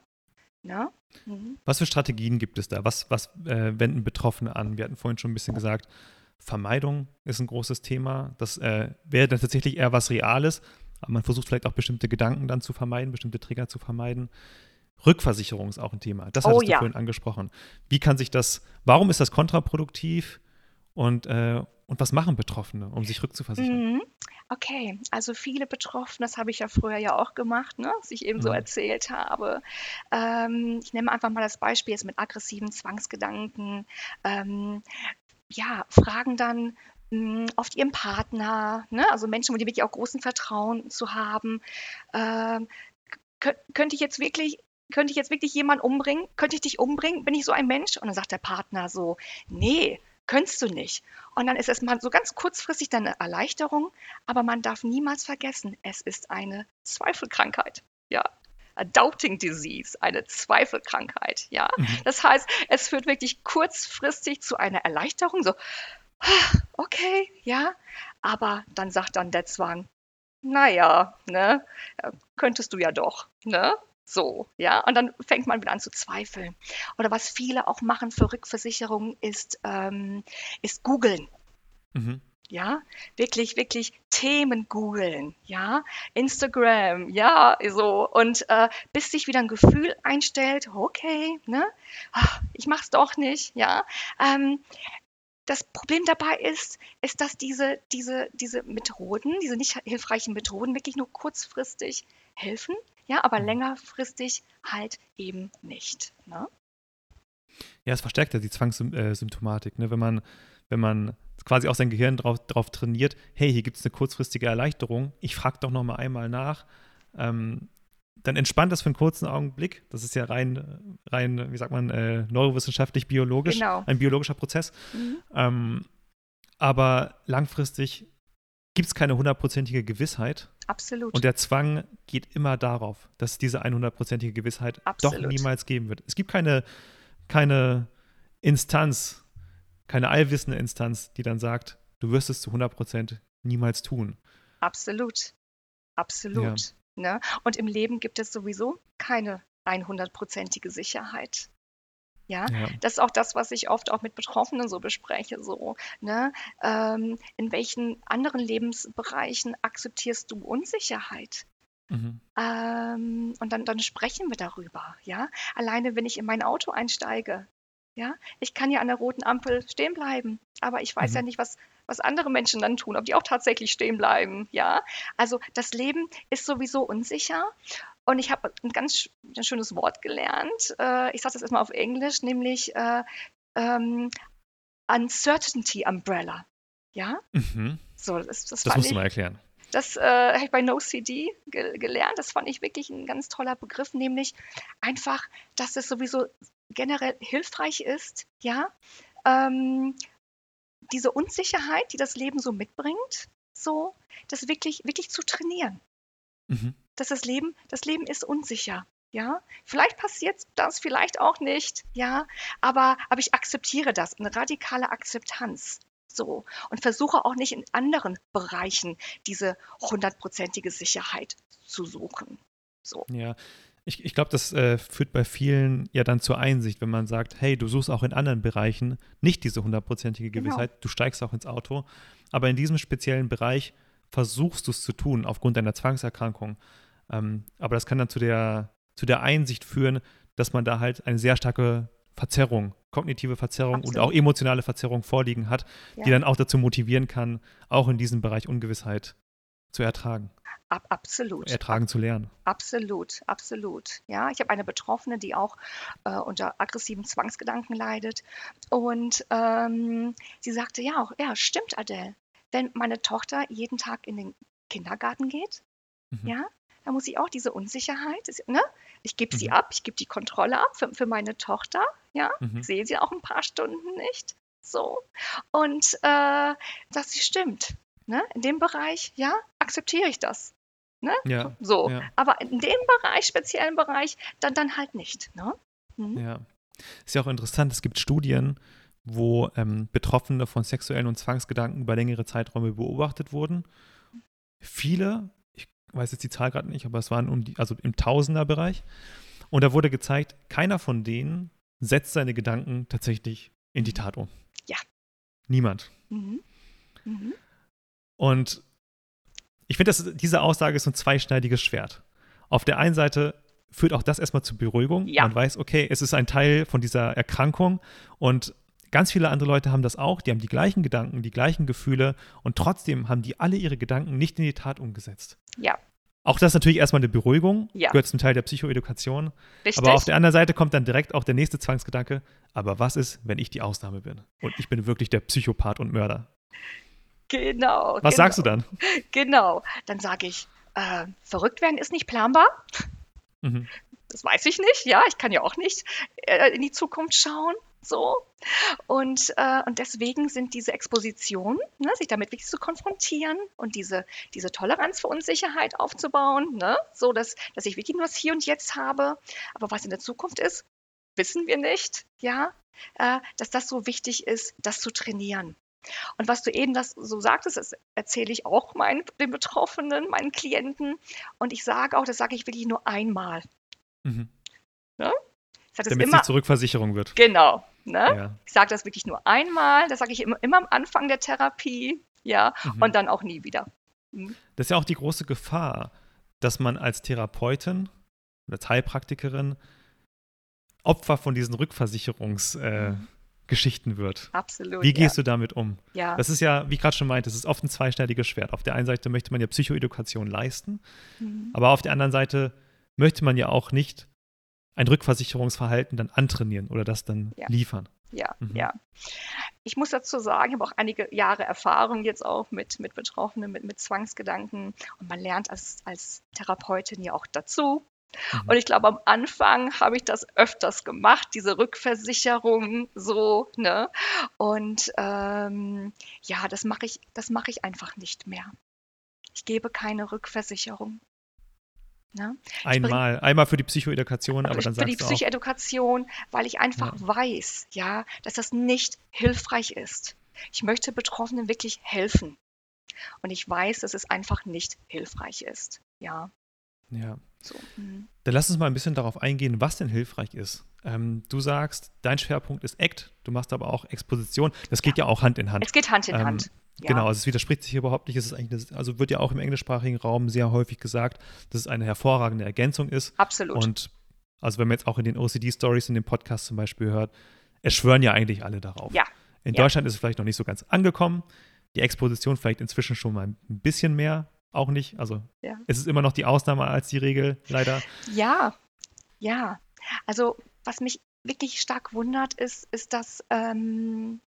B: Ne?
A: Mhm. Was für Strategien gibt es da? Was, was äh, wenden Betroffene an? Wir hatten vorhin schon ein bisschen gesagt, Vermeidung ist ein großes Thema. Das äh, wäre dann tatsächlich eher was Reales, aber man versucht vielleicht auch bestimmte Gedanken dann zu vermeiden, bestimmte Trigger zu vermeiden. Rückversicherung ist auch ein Thema. Das hattest oh, ja. du vorhin angesprochen. Wie kann sich das, warum ist das kontraproduktiv und, äh, und was machen Betroffene, um sich rückzuversichern?
B: Mhm. Okay, also viele Betroffene, das habe ich ja früher ja auch gemacht, ne, was ich eben so mhm. erzählt habe. Ähm, ich nehme einfach mal das Beispiel jetzt mit aggressiven Zwangsgedanken. Ähm, ja, fragen dann hm, oft ihren Partner, ne, also Menschen, wo die wirklich auch großen Vertrauen zu haben. Ähm, könnte ich jetzt wirklich könnte ich jetzt wirklich jemanden umbringen? Könnte ich dich umbringen? Bin ich so ein Mensch? Und dann sagt der Partner so, nee, könntest du nicht. Und dann ist es mal so ganz kurzfristig dann eine Erleichterung, aber man darf niemals vergessen, es ist eine Zweifelkrankheit. Ja, a doubting disease, eine Zweifelkrankheit. Ja, mhm. das heißt, es führt wirklich kurzfristig zu einer Erleichterung, so, okay, ja, aber dann sagt dann der Zwang, naja, ne, könntest du ja doch, ne? So, ja, und dann fängt man wieder an zu zweifeln. Oder was viele auch machen für Rückversicherungen ist, ähm, ist googeln. Mhm. Ja, wirklich, wirklich Themen googeln, ja, Instagram, ja, so. Und äh, bis sich wieder ein Gefühl einstellt, okay, ne, ach, ich mach's doch nicht, ja. Ähm, das Problem dabei ist, ist, dass diese, diese, diese Methoden, diese nicht hilfreichen Methoden wirklich nur kurzfristig helfen, ja, aber mhm. längerfristig halt eben nicht. Ne?
A: Ja, es verstärkt ja die Zwangssymptomatik, ne? wenn man, wenn man quasi auch sein Gehirn drauf, drauf trainiert, hey, hier gibt es eine kurzfristige Erleichterung, ich frage doch noch mal einmal nach, ähm, dann entspannt das für einen kurzen Augenblick. Das ist ja rein, rein wie sagt man, äh, neurowissenschaftlich, biologisch, genau. ein biologischer Prozess. Mhm. Ähm, aber langfristig gibt es keine hundertprozentige Gewissheit.
B: Absolut.
A: Und der Zwang geht immer darauf, dass es diese 100%ige Gewissheit Absolut. doch niemals geben wird. Es gibt keine, keine Instanz, keine allwissende Instanz, die dann sagt, du wirst es zu 100% niemals tun.
B: Absolut. Absolut. Ja. Ne? Und im Leben gibt es sowieso keine 100%ige Sicherheit. Ja? ja? das ist auch das, was ich oft auch mit Betroffenen so bespreche. So, ne? Ähm, in welchen anderen Lebensbereichen akzeptierst du Unsicherheit? Mhm. Ähm, und dann, dann sprechen wir darüber. Ja? Alleine, wenn ich in mein Auto einsteige, ja, ich kann ja an der roten Ampel stehen bleiben, aber ich weiß mhm. ja nicht, was, was andere Menschen dann tun, ob die auch tatsächlich stehen bleiben. Ja, also das Leben ist sowieso unsicher. Und ich habe ein ganz ein schönes Wort gelernt. Äh, ich sage das erstmal auf Englisch, nämlich äh, ähm, Uncertainty Umbrella. Ja?
A: Mhm. So, das, das, das musst ich, du mal erklären.
B: Das äh, habe ich bei NoCD ge gelernt. Das fand ich wirklich ein ganz toller Begriff, nämlich einfach, dass es sowieso generell hilfreich ist, ja, ähm, diese Unsicherheit, die das Leben so mitbringt, so, das wirklich, wirklich zu trainieren. Mhm. Dass das Leben, das Leben ist unsicher. Ja, vielleicht passiert das, vielleicht auch nicht, ja, aber, aber ich akzeptiere das, eine radikale Akzeptanz, so, und versuche auch nicht in anderen Bereichen diese hundertprozentige Sicherheit zu suchen, so.
A: Ja, ich, ich glaube, das äh, führt bei vielen ja dann zur Einsicht, wenn man sagt, hey, du suchst auch in anderen Bereichen nicht diese hundertprozentige genau. Gewissheit, genau. du steigst auch ins Auto, aber in diesem speziellen Bereich versuchst du es zu tun aufgrund deiner Zwangserkrankung. Ähm, aber das kann dann zu der, zu der Einsicht führen, dass man da halt eine sehr starke Verzerrung, kognitive Verzerrung Absolut. und auch emotionale Verzerrung vorliegen hat, ja. die dann auch dazu motivieren kann, auch in diesem Bereich Ungewissheit zu ertragen.
B: Ab, absolut.
A: Ertragen zu lernen.
B: Absolut, absolut. Ja, ich habe eine Betroffene, die auch äh, unter aggressiven Zwangsgedanken leidet. Und ähm, sie sagte, ja, auch, ja, stimmt, Adele. Wenn meine Tochter jeden Tag in den Kindergarten geht, mhm. ja, dann muss ich auch diese Unsicherheit, ne? ich gebe mhm. sie ab, ich gebe die Kontrolle ab für, für meine Tochter, ja, mhm. sehe sie auch ein paar Stunden nicht, so. Und äh, dass sie stimmt, ne? in dem Bereich, ja, akzeptiere ich das. Ne?
A: Ja,
B: so.
A: Ja.
B: Aber in dem Bereich, speziellen Bereich, dann, dann halt nicht. Ne?
A: Mhm. Ja. Ist ja auch interessant, es gibt Studien, wo ähm, Betroffene von sexuellen und Zwangsgedanken über längere Zeiträume beobachtet wurden. Viele, ich weiß jetzt die Zahl gerade nicht, aber es waren um die, also im Tausenderbereich. Und da wurde gezeigt, keiner von denen setzt seine Gedanken tatsächlich in die Tat um.
B: Ja.
A: Niemand. Mhm. Mhm. Und ich finde, diese Aussage ist so ein zweischneidiges Schwert. Auf der einen Seite führt auch das erstmal zur Beruhigung. Ja. Man weiß, okay, es ist ein Teil von dieser Erkrankung und ganz viele andere Leute haben das auch. Die haben die gleichen Gedanken, die gleichen Gefühle und trotzdem haben die alle ihre Gedanken nicht in die Tat umgesetzt.
B: Ja.
A: Auch das ist natürlich erstmal eine Beruhigung, ja. gehört zum Teil der Psychoedukation. Richtig. Aber auf der anderen Seite kommt dann direkt auch der nächste Zwangsgedanke, aber was ist, wenn ich die Ausnahme bin und ich bin wirklich der Psychopath und Mörder?
B: Genau.
A: Was
B: genau.
A: sagst du dann?
B: Genau. Dann sage ich, äh, verrückt werden ist nicht planbar. Mhm. Das weiß ich nicht. Ja, ich kann ja auch nicht äh, in die Zukunft schauen. So. Und, äh, und deswegen sind diese Expositionen, ne, sich damit wirklich zu konfrontieren und diese, diese Toleranz für Unsicherheit aufzubauen, ne, so dass, dass ich wirklich nur das Hier und Jetzt habe. Aber was in der Zukunft ist, wissen wir nicht. Ja, äh, dass das so wichtig ist, das zu trainieren. Und was du eben das so sagtest, das erzähle ich auch meinen, den Betroffenen, meinen Klienten. Und ich sage auch, das sage ich wirklich nur einmal.
A: Mhm.
B: Ne?
A: Damit es nicht zur Rückversicherung wird.
B: genau. Ne?
A: Ja.
B: Ich sage das wirklich nur einmal, das sage ich immer, immer am Anfang der Therapie, ja,
A: Mhm.
B: und dann auch nie wieder. Mhm.
A: Das ist ja auch die große Gefahr, dass man als Therapeutin oder als Heilpraktikerin Opfer von diesen Rückversicherungsgeschichten äh, Geschichten wird.
B: Absolut.
A: Wie gehst du damit um?
B: ja. ja.
A: Das ist ja, wie ich gerade schon meinte, es ist oft ein zweischneidiges Schwert. Auf der einen Seite möchte man ja Psychoedukation leisten,
B: Mhm.
A: aber auf der anderen Seite möchte man ja auch nicht ein Rückversicherungsverhalten dann antrainieren oder das dann
B: Ja.
A: liefern.
B: Ja,
A: Mhm.
B: ja. Ich muss dazu sagen, ich habe auch einige Jahre Erfahrung jetzt auch mit, mit Betroffenen, mit, mit Zwangsgedanken und man lernt als, als Therapeutin ja auch dazu.
A: Mhm.
B: Und ich glaube, am Anfang habe ich das öfters gemacht, diese Rückversicherung so, ne? Und ähm, ja, das mache ich, das mache ich einfach nicht mehr. Ich gebe keine Rückversicherung. Ne?
A: Einmal, einmal für die Psychoedukation, aber
B: für
A: dann
B: die
A: sagst du auch,
B: Psychoedukation, weil ich einfach weiß, ja, dass das nicht hilfreich ist. Ich möchte Betroffenen wirklich helfen. Und ich weiß, dass es einfach nicht hilfreich ist. Ja,
A: ja.
B: so. mhm.
A: Dann lass uns mal ein bisschen darauf eingehen, was denn hilfreich ist. Ähm, du sagst, dein Schwerpunkt ist ACT, du machst aber auch Exposition. Das geht ja, auch Hand in Hand.
B: Es geht Hand in
A: Ähm,
B: Hand. Ja.
A: Genau, also es widerspricht sich hier überhaupt nicht. Es ist eigentlich, also wird ja auch im englischsprachigen Raum sehr häufig gesagt, dass es eine hervorragende Ergänzung ist.
B: Absolut.
A: Und also wenn man jetzt auch in den OCD-Stories in dem Podcast zum Beispiel hört, es schwören ja eigentlich alle darauf.
B: Ja.
A: In
B: Ja.
A: Deutschland ist es vielleicht noch nicht so ganz angekommen. Die Exposition vielleicht inzwischen schon mal ein bisschen mehr, auch nicht. Also
B: Ja.
A: es ist immer noch die Ausnahme als die Regel, leider.
B: Ja, ja. Also was mich wirklich stark wundert, ist, ist, dass ähm,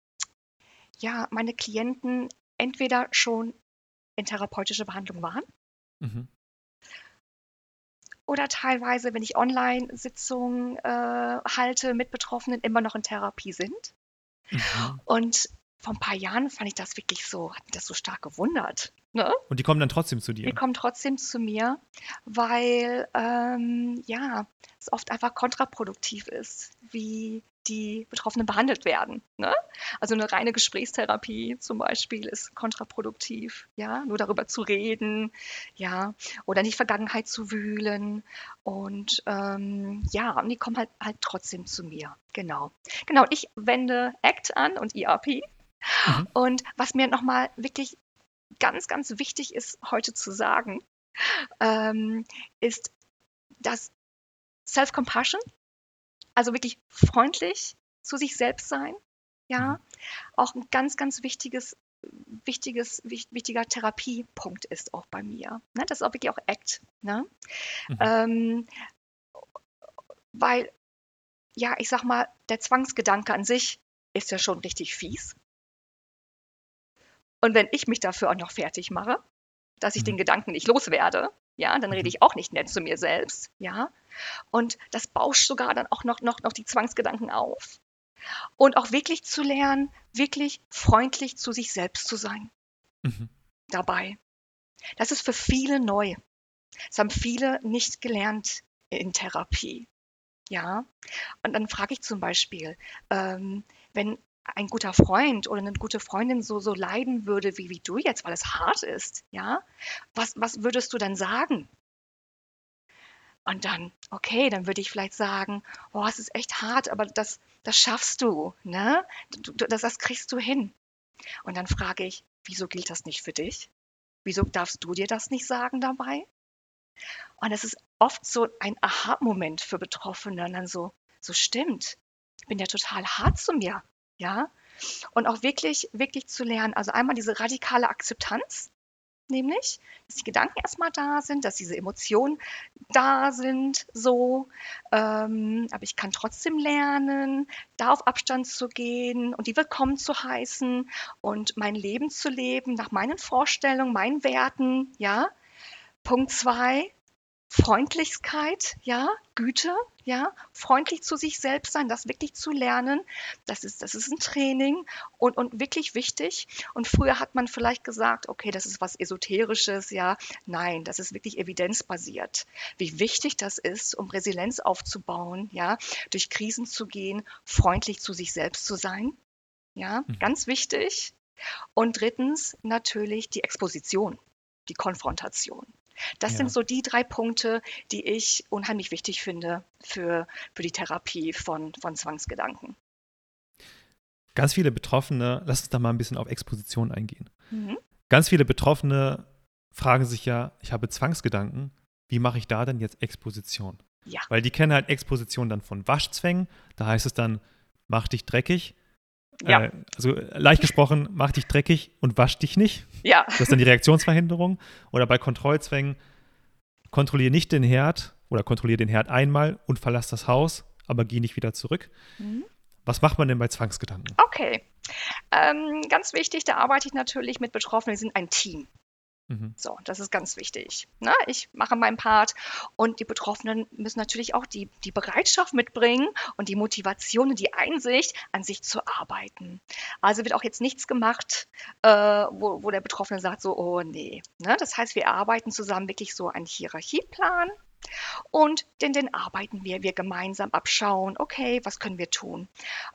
B: ja meine Klienten entweder schon in therapeutischer Behandlung waren
A: Mhm.
B: oder teilweise, wenn ich Online-Sitzungen äh, halte mit Betroffenen, immer noch in Therapie sind.
A: Mhm.
B: Und vor ein paar Jahren fand ich das wirklich so, hat mich das so stark gewundert. Ne?
A: Und die kommen dann trotzdem zu
B: Die
A: dir.
B: kommen trotzdem zu mir, weil ähm, ja, es oft einfach kontraproduktiv ist, wie die Betroffenen behandelt werden. Ne? Also eine reine Gesprächstherapie zum Beispiel ist kontraproduktiv, ja, nur darüber zu reden, ja, oder in die Vergangenheit zu wühlen. Und ähm, ja, und die kommen halt, halt trotzdem zu mir. Genau. Genau, ich wende ACT an und ERP.
A: Mhm.
B: Und was mir nochmal wirklich ganz, ganz wichtig ist, heute zu sagen, ähm, ist, dass Self-Compassion, also wirklich freundlich zu sich selbst sein, ja, auch ein ganz, ganz wichtiges, wichtiges, wich- wichtiger Therapiepunkt ist auch bei mir. Ne? Das ist auch wirklich auch ACT. Ne?
A: Mhm.
B: Ähm, weil, ja, ich sag mal, der Zwangsgedanke an sich ist ja schon richtig fies. Und wenn ich mich dafür auch noch fertig mache, dass ich
A: Mhm.
B: den Gedanken nicht loswerde, ja, dann
A: Mhm.
B: rede ich auch nicht nett zu mir selbst, ja. Und das bauscht sogar dann auch noch, noch, noch die Zwangsgedanken auf. Und auch wirklich zu lernen, wirklich freundlich zu sich selbst zu sein
A: Mhm.
B: dabei. Das ist für viele neu. Das haben viele nicht gelernt in Therapie. Ja. Und dann frage ich zum Beispiel, ähm, wenn ein guter Freund oder eine gute Freundin so, so leiden würde, wie, wie du jetzt, weil es hart ist, ja, was, was würdest du dann sagen? Und dann, okay, dann würde ich vielleicht sagen, oh, es ist echt hart, aber das, das schaffst du, ne? Du, das, das kriegst du hin. Und dann frage ich, wieso gilt das nicht für dich? Wieso darfst du dir das nicht sagen dabei? Und es ist oft so ein Aha-Moment für Betroffene. Und dann so, so stimmt. Ich bin ja total hart zu mir. Ja. Und auch wirklich, wirklich zu lernen. Also einmal diese radikale Akzeptanz, nämlich, dass die Gedanken erstmal da sind, dass diese Emotionen da sind, so. Ähm, aber ich kann trotzdem lernen, da auf Abstand zu gehen und die willkommen zu heißen und mein Leben zu leben nach meinen Vorstellungen, meinen Werten, ja. Punkt zwei, Freundlichkeit, ja, Güte, ja, freundlich zu sich selbst sein, das wirklich zu lernen, das ist, das ist ein Training und, und wirklich wichtig. Und früher hat man vielleicht gesagt, okay, das ist was Esoterisches, ja. Nein, das ist wirklich evidenzbasiert. Wie wichtig das ist, um Resilienz aufzubauen, ja, durch Krisen zu gehen, freundlich zu sich selbst zu sein, ja,
A: Mhm.
B: ganz wichtig. Und drittens natürlich die Exposition, die Konfrontation. Das
A: Ja.
B: sind so die drei Punkte, die ich unheimlich wichtig finde für, für die Therapie von, von Zwangsgedanken.
A: Ganz viele Betroffene, lass uns da mal ein bisschen auf Exposition eingehen.
B: Mhm.
A: Ganz viele Betroffene fragen sich ja, ich habe Zwangsgedanken, wie mache ich da denn jetzt Exposition?
B: Ja.
A: Weil die kennen halt Exposition dann von Waschzwängen, da heißt es dann, mach dich dreckig.
B: Ja.
A: Äh, also leicht gesprochen, mach dich dreckig und wasch dich nicht.
B: Ja,
A: Das ist dann die Reaktionsverhinderung. Oder bei Kontrollzwängen, kontrolliere nicht den Herd oder kontrolliere den Herd einmal und verlass das Haus, aber geh nicht wieder zurück.
B: Mhm.
A: Was macht man denn bei Zwangsgedanken?
B: okay. Ähm, ganz wichtig, da arbeite ich natürlich mit Betroffenen, wir sind ein Team.
A: Mhm.
B: So, das ist ganz wichtig. Ne? Ich mache meinen Part und die Betroffenen müssen natürlich auch die, die Bereitschaft mitbringen und die Motivation und die Einsicht, an sich zu arbeiten. Also wird auch jetzt nichts gemacht, äh, wo, wo der Betroffene sagt, so, oh nee. Ne? Das heißt, wir arbeiten zusammen wirklich so einen Hierarchieplan und den, den arbeiten wir, wir gemeinsam abschauen, okay, was können wir tun?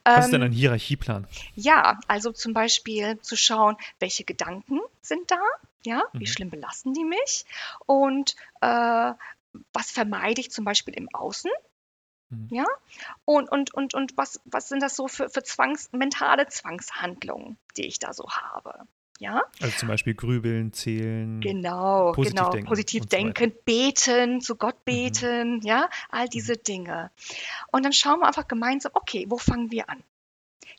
A: Was ist denn
B: Ähm,
A: ein Hierarchieplan?
B: ja, also zum Beispiel zu schauen, welche Gedanken sind da, ja, wie
A: Mhm.
B: schlimm belasten die mich und äh, was vermeide ich zum Beispiel im Außen,
A: Mhm.
B: ja, und, und, und, und was, was sind das so für, für Zwangs, mentale Zwangshandlungen, die ich da so habe, ja.
A: Also zum Beispiel grübeln, zählen.
B: Genau.
A: Positiv
B: genau.
A: denken
B: Positiv
A: und so. Mhm.
B: denken, beten, zu Gott beten, ja, all diese Dinge. Und dann schauen wir einfach gemeinsam, okay, wo fangen wir an?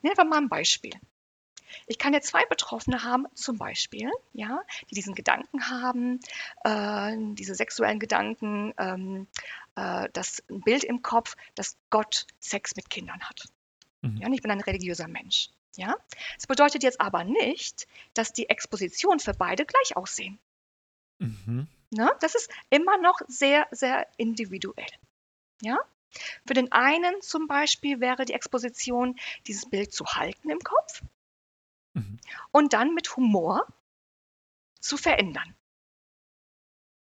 B: Nehmen wir mal ein Beispiel. Ich kann jetzt zwei Betroffene haben, zum Beispiel, ja, die diesen Gedanken haben, äh, diese sexuellen Gedanken, ähm, äh, das Bild im Kopf, dass Gott Sex mit Kindern hat.
A: Mhm.
B: Ja, und ich bin ein religiöser Mensch. Ja, das bedeutet jetzt aber nicht, dass die Exposition für beide gleich aussehen.
A: Mhm.
B: Ne? Das ist immer noch sehr, sehr individuell. Ja? Für den einen zum Beispiel wäre die Exposition, dieses Bild zu halten im Kopf
A: Mhm.
B: und dann mit Humor zu verändern.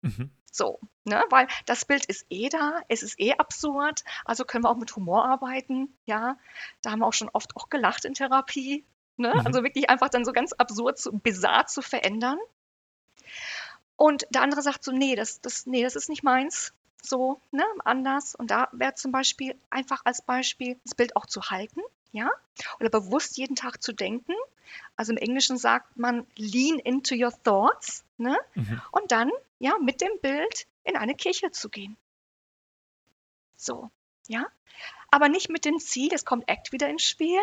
A: Mhm.
B: So, ne? weil das Bild ist eh da, es ist eh absurd, also können wir auch mit Humor arbeiten. Ja, da haben wir auch schon oft auch gelacht in Therapie. Ne?
A: Mhm.
B: Also wirklich einfach dann so ganz absurd, zu, bizarr zu verändern. Und der andere sagt so, nee, das, das, nee, das ist nicht meins. So, ne, anders. Und da wäre zum Beispiel einfach als Beispiel das Bild auch zu halten, ja, oder bewusst jeden Tag zu denken. Also im Englischen sagt man lean into your thoughts, ne?
A: Mhm.
B: Und dann, ja, mit dem Bild in eine Kirche zu gehen. So, ja. Aber nicht mit dem Ziel, es kommt Act wieder ins Spiel.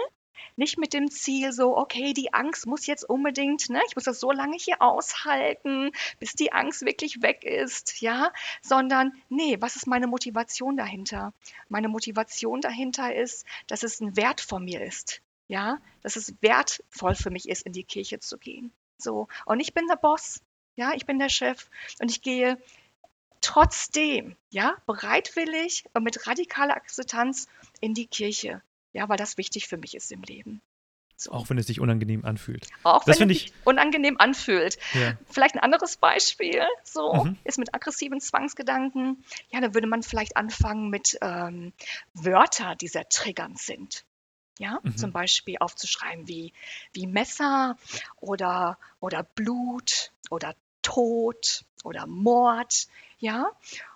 B: Nicht mit dem Ziel so, okay, die Angst muss jetzt unbedingt, ne, ich muss das so lange hier aushalten, bis die Angst wirklich weg ist, ja, sondern nee, was ist meine Motivation dahinter? Meine Motivation dahinter ist, dass es ein Wert von mir ist, ja, dass es wertvoll für mich ist, in die Kirche zu gehen. So, und ich bin der Boss, ja, ich bin der Chef und ich gehe trotzdem, ja, bereitwillig und mit radikaler Akzeptanz in die Kirche. Ja, weil das wichtig für mich ist im Leben. So.
A: Auch wenn es sich unangenehm anfühlt.
B: Auch
A: das
B: wenn es sich unangenehm anfühlt.
A: Ja.
B: Vielleicht ein anderes Beispiel, so
A: Mhm.
B: ist mit aggressiven Zwangsgedanken. Ja, da würde man vielleicht anfangen mit ähm, Wörter, die sehr triggernd sind. Ja,
A: Mhm.
B: zum Beispiel aufzuschreiben wie, wie Messer oder, oder Blut oder Tod oder Mord. Ja,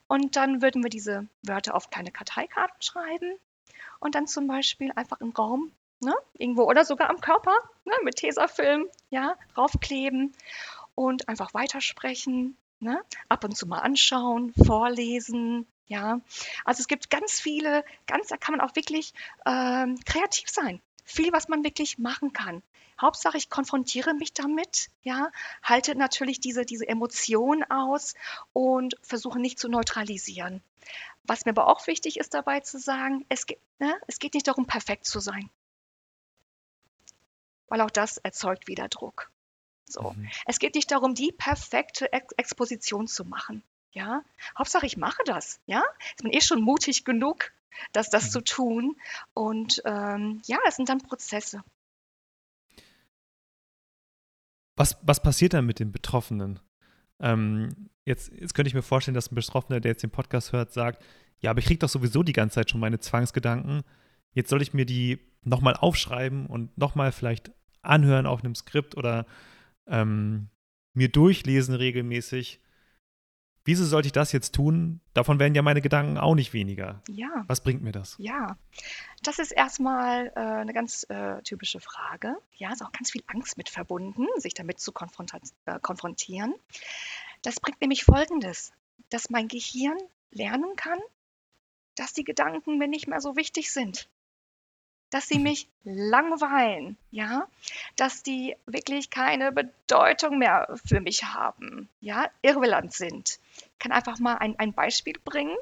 B: und dann würden wir diese Wörter auf kleine Karteikarten schreiben und dann zum Beispiel einfach im Raum, ne, irgendwo oder sogar am Körper, ne, mit Tesafilm, ja, draufkleben und einfach weitersprechen, ne, ab und zu mal anschauen, vorlesen, ja. Also es gibt ganz viele, ganz, da kann man auch wirklich ähm, kreativ sein. Viel, was man wirklich machen kann. Hauptsache, ich konfrontiere mich damit, ja, halte natürlich diese, diese Emotion aus und versuche nicht zu neutralisieren. Was mir aber auch wichtig ist dabei zu sagen, es, geht, ne, es geht nicht darum, perfekt zu sein. Weil auch das erzeugt wieder Druck. So.
A: Mhm.
B: Es geht nicht darum, die perfekte Ex Exposition zu machen. Ja, Hauptsache ich mache das. Ja, ich bin eh schon mutig genug, das, das
A: Mhm.
B: zu tun. Und ähm, ja, es sind dann Prozesse.
A: Was, was passiert dann mit den Betroffenen? Ähm, jetzt, jetzt könnte ich mir vorstellen, dass ein Betroffener, der jetzt den Podcast hört, sagt, ja, aber ich kriege doch sowieso die ganze Zeit schon meine Zwangsgedanken. Jetzt soll ich mir die nochmal aufschreiben und nochmal vielleicht anhören auf einem Skript oder ähm, mir durchlesen regelmäßig. Wieso sollte ich das jetzt tun? Davon werden ja meine Gedanken auch nicht weniger.
B: Ja.
A: Was bringt mir das?
B: Ja, das ist erstmal äh, eine ganz äh, typische Frage. Ja, ist auch ganz viel Angst mit verbunden, sich damit zu äh, konfrontieren. Das bringt nämlich Folgendes, dass mein Gehirn lernen kann, dass die Gedanken mir nicht mehr so wichtig sind dass sie mich langweilen, ja, dass die wirklich keine Bedeutung mehr für mich haben, ja, irrelevant sind. Ich kann einfach mal ein, ein Beispiel bringen.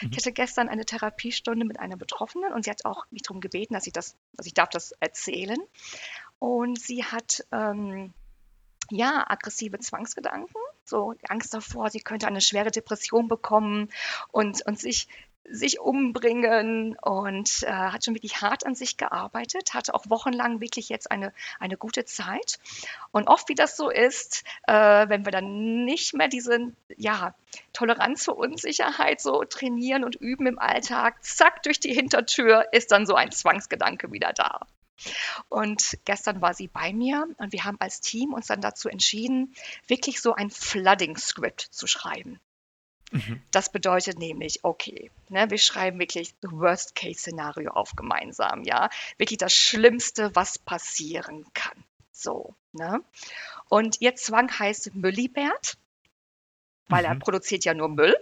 B: Mhm. Ich hatte gestern eine Therapiestunde mit einer Betroffenen und sie hat auch mich darum gebeten, dass ich das, dass ich darf das erzählen. Und sie hat ähm, ja aggressive Zwangsgedanken, so Angst davor, sie könnte eine schwere Depression bekommen und, und sich sich umbringen und äh, hat schon wirklich hart an sich gearbeitet, hatte auch wochenlang wirklich jetzt eine, eine gute Zeit. Und oft, wie das so ist, äh, wenn wir dann nicht mehr diese ja, Toleranz für Unsicherheit so trainieren und üben im Alltag, zack, durch die Hintertür ist dann so ein Zwangsgedanke wieder da. Und gestern war sie bei mir und wir haben als Team uns dann dazu entschieden, wirklich so ein Flooding-Script zu schreiben. Mhm. Das bedeutet nämlich, okay, ne, wir schreiben wirklich das Worst-Case-Szenario auf gemeinsam, ja. Wirklich das Schlimmste, was passieren kann. So, ne? Und ihr Zwang heißt Müllibert, weil mhm. er produziert ja nur Müll.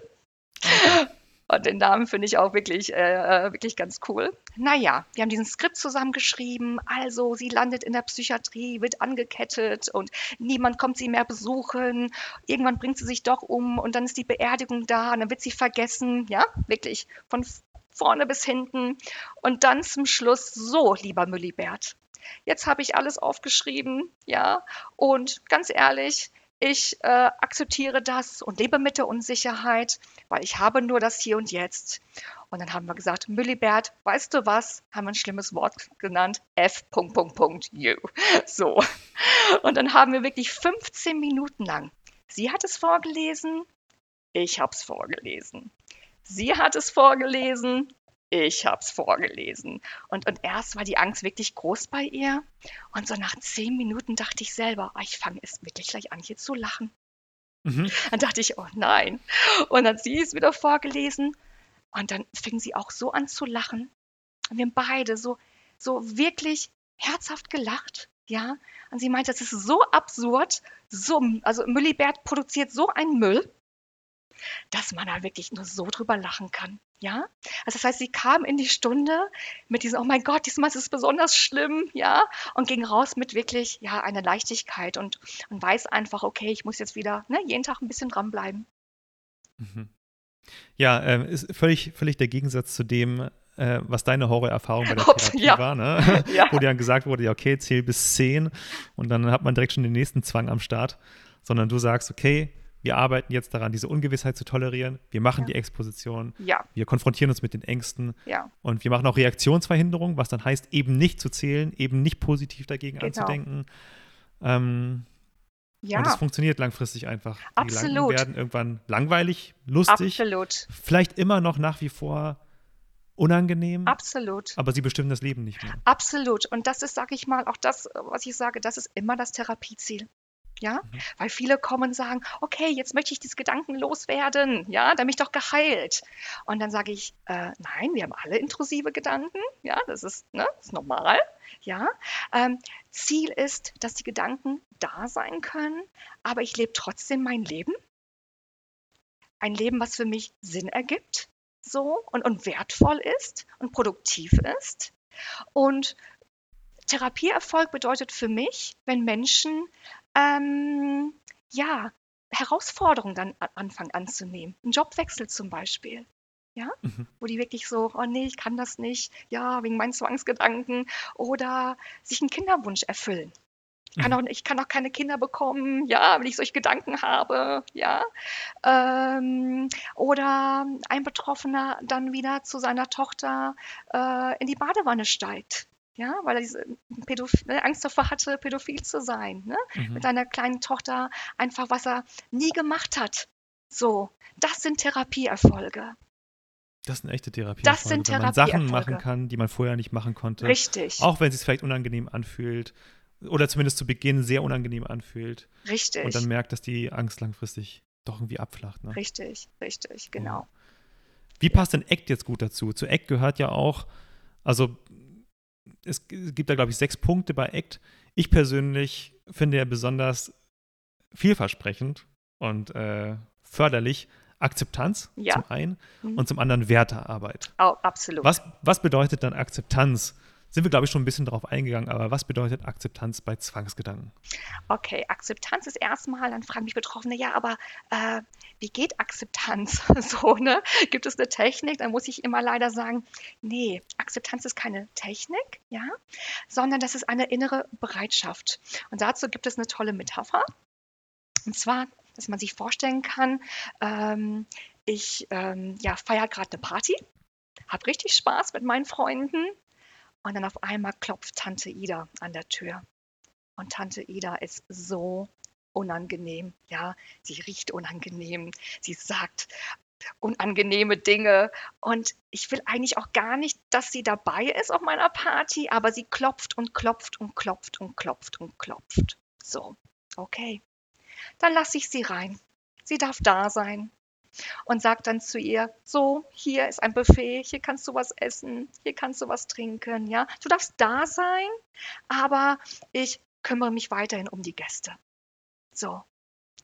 B: Okay. Und den Namen finde ich auch wirklich, äh, wirklich ganz cool. Naja, wir haben diesen Skript zusammengeschrieben. Also, sie landet in der Psychiatrie, wird angekettet und niemand kommt sie mehr besuchen. Irgendwann bringt sie sich doch um und dann ist die Beerdigung da und dann wird sie vergessen. Ja, wirklich von vorne bis hinten. Und dann zum Schluss, so, lieber Müllibert. Jetzt habe ich alles aufgeschrieben, ja, und ganz ehrlich, ich äh, akzeptiere das und lebe mit der Unsicherheit, weil ich habe nur das Hier und Jetzt. Und dann haben wir gesagt, Müllibert, weißt du was? Haben wir ein schlimmes Wort genannt. F. You. So. Und dann haben wir wirklich 15 Minuten lang. Sie hat es vorgelesen, ich habe es vorgelesen. Sie hat es vorgelesen, ich habe es vorgelesen. Und, und erst war die Angst wirklich groß bei ihr. Und so nach zehn Minuten dachte ich selber, oh, ich fange es wirklich gleich an, hier zu lachen. Mhm. Dann dachte ich, oh nein. Und dann sie es wieder vorgelesen. Und dann fing sie auch so an zu lachen. Und wir haben beide so, so wirklich herzhaft gelacht. Ja, und sie meinte, das ist so absurd, so, also Müllibert produziert so einen Müll, dass man da wirklich nur so drüber lachen kann. Ja, also das heißt, sie kam in die Stunde mit diesem, oh mein Gott, diesmal ist es besonders schlimm, ja, und ging raus mit wirklich, ja, einer Leichtigkeit und, und weiß einfach, okay, ich muss jetzt wieder, ne, jeden Tag ein bisschen dranbleiben.
A: Mhm. Ja, äh, ist völlig, völlig der Gegensatz zu dem, äh, was deine Horrorerfahrung bei der Therapie ja. war, ne? ja. wo dir dann gesagt wurde, ja, okay, zähl bis zehn und dann hat man direkt schon den nächsten Zwang am Start, sondern du sagst, okay, wir arbeiten jetzt daran, diese Ungewissheit zu tolerieren. Wir machen ja. die Exposition.
B: Ja.
A: Wir konfrontieren uns mit den Ängsten.
B: Ja.
A: Und wir machen auch Reaktionsverhinderung, was dann heißt, eben nicht zu zählen, eben nicht positiv dagegen genau. anzudenken. Ähm, ja. Und es funktioniert langfristig einfach.
B: Absolut. Die
A: Gedanken werden irgendwann langweilig, lustig.
B: Absolut.
A: Vielleicht immer noch nach wie vor unangenehm.
B: Absolut.
A: Aber sie bestimmen das Leben nicht mehr.
B: Absolut. Und das ist, sage ich mal, auch das, was ich sage, das ist immer das Therapieziel. Ja, mhm. weil viele kommen und sagen, okay, jetzt möchte ich dieses Gedanken loswerden, ja, da mich doch geheilt. Und dann sage ich, äh, nein, wir haben alle intrusive Gedanken, ja, das ist, ne, das ist normal, ja. Ähm, Ziel ist, dass die Gedanken da sein können, aber ich lebe trotzdem mein Leben. Ein Leben, was für mich Sinn ergibt, so und, und wertvoll ist und produktiv ist. Und Therapieerfolg bedeutet für mich, wenn Menschen ähm, ja, Herausforderungen dann anfangen anzunehmen. Ein Jobwechsel zum Beispiel. Ja, mhm. wo die wirklich so, oh nee, ich kann das nicht, ja, wegen meinen Zwangsgedanken oder sich einen Kinderwunsch erfüllen. Ich kann, mhm. auch, ich kann auch keine Kinder bekommen, ja, wenn ich solche Gedanken habe, ja. Ähm, oder ein Betroffener dann wieder zu seiner Tochter äh, in die Badewanne steigt ja, weil er diese Pädoph ne, Angst davor hatte, pädophil zu sein, ne? Mhm. mit seiner kleinen Tochter einfach, was er nie gemacht hat. So, das sind Therapieerfolge.
A: Das sind echte Therapieerfolge.
B: Das sind
A: wenn man Sachen machen kann, die man vorher nicht machen konnte.
B: Richtig.
A: Auch wenn es sich vielleicht unangenehm anfühlt oder zumindest zu Beginn sehr unangenehm anfühlt.
B: Richtig.
A: Und dann merkt, dass die Angst langfristig doch irgendwie abflacht. Ne?
B: Richtig, richtig, genau. Ja.
A: Wie passt denn ACT jetzt gut dazu? Zu ACT gehört ja auch, also es gibt da, glaube ich, sechs Punkte bei ACT. Ich persönlich finde ja besonders vielversprechend und äh, förderlich Akzeptanz ja. zum einen mhm. und zum anderen Wertearbeit.
B: Oh, absolut.
A: Was, was bedeutet dann Akzeptanz? Sind wir, glaube ich, schon ein bisschen darauf eingegangen, aber was bedeutet Akzeptanz bei Zwangsgedanken?
B: Okay, Akzeptanz ist erstmal, dann fragen mich Betroffene, ja, aber äh, wie geht Akzeptanz? so, ne? Gibt es eine Technik? Dann muss ich immer leider sagen, nee, Akzeptanz ist keine Technik, ja, sondern das ist eine innere Bereitschaft. Und dazu gibt es eine tolle Metapher. Und zwar dass man sich vorstellen kann, ähm, ich ähm, ja, feiere gerade eine Party, habe richtig Spaß mit meinen Freunden und dann auf einmal klopft Tante Ida an der Tür. Und Tante Ida ist so unangenehm. Ja, sie riecht unangenehm. Sie sagt unangenehme Dinge. Und ich will eigentlich auch gar nicht, dass sie dabei ist auf meiner Party, aber sie klopft und klopft und klopft und klopft und klopft. So, okay. Dann lasse ich sie rein. Sie darf da sein. Und sag dann zu ihr, so, hier ist ein Buffet, hier kannst du was essen, hier kannst du was trinken, ja. Du darfst da sein, aber ich kümmere mich weiterhin um die Gäste. So.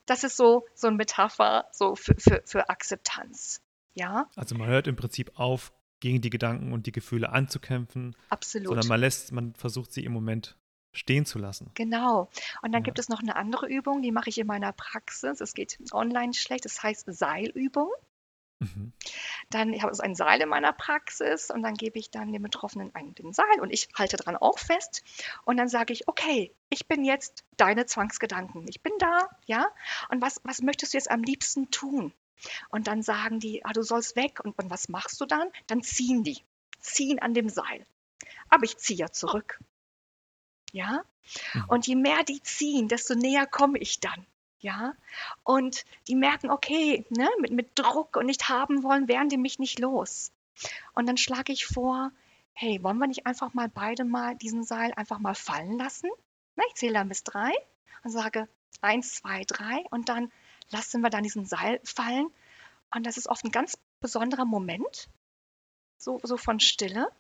B: Das ist so, so eine Metapher so für, für, für Akzeptanz. Ja.
A: Also man hört im Prinzip auf, gegen die Gedanken und die Gefühle anzukämpfen.
B: Absolut.
A: Sondern man lässt, man versucht sie im Moment stehen zu lassen.
B: Genau. Und dann ja. gibt es noch eine andere Übung, die mache ich in meiner Praxis. Es geht online schlecht, das heißt Seilübung. Mhm. Dann ich habe also ein Seil in meiner Praxis und dann gebe ich dann dem Betroffenen ein, den Seil und ich halte dran auch fest und dann sage ich, okay, ich bin jetzt deine Zwangsgedanken. Ich bin da, ja? Und was, was möchtest du jetzt am liebsten tun? Und dann sagen die, ah, du sollst weg. Und, und was machst du dann? Dann ziehen die, ziehen an dem Seil. Aber ich ziehe ja zurück. Ja? Mhm. Und je mehr die ziehen, desto näher komme ich dann. Ja, und die merken, okay, ne, mit, mit Druck und nicht haben wollen, werden die mich nicht los. Und dann schlage ich vor, hey, wollen wir nicht einfach mal beide mal diesen Seil einfach mal fallen lassen? Na, ich zähle dann bis drei und sage eins, zwei, drei und dann lassen wir dann diesen Seil fallen. Und das ist oft ein ganz besonderer Moment, so, so von Stille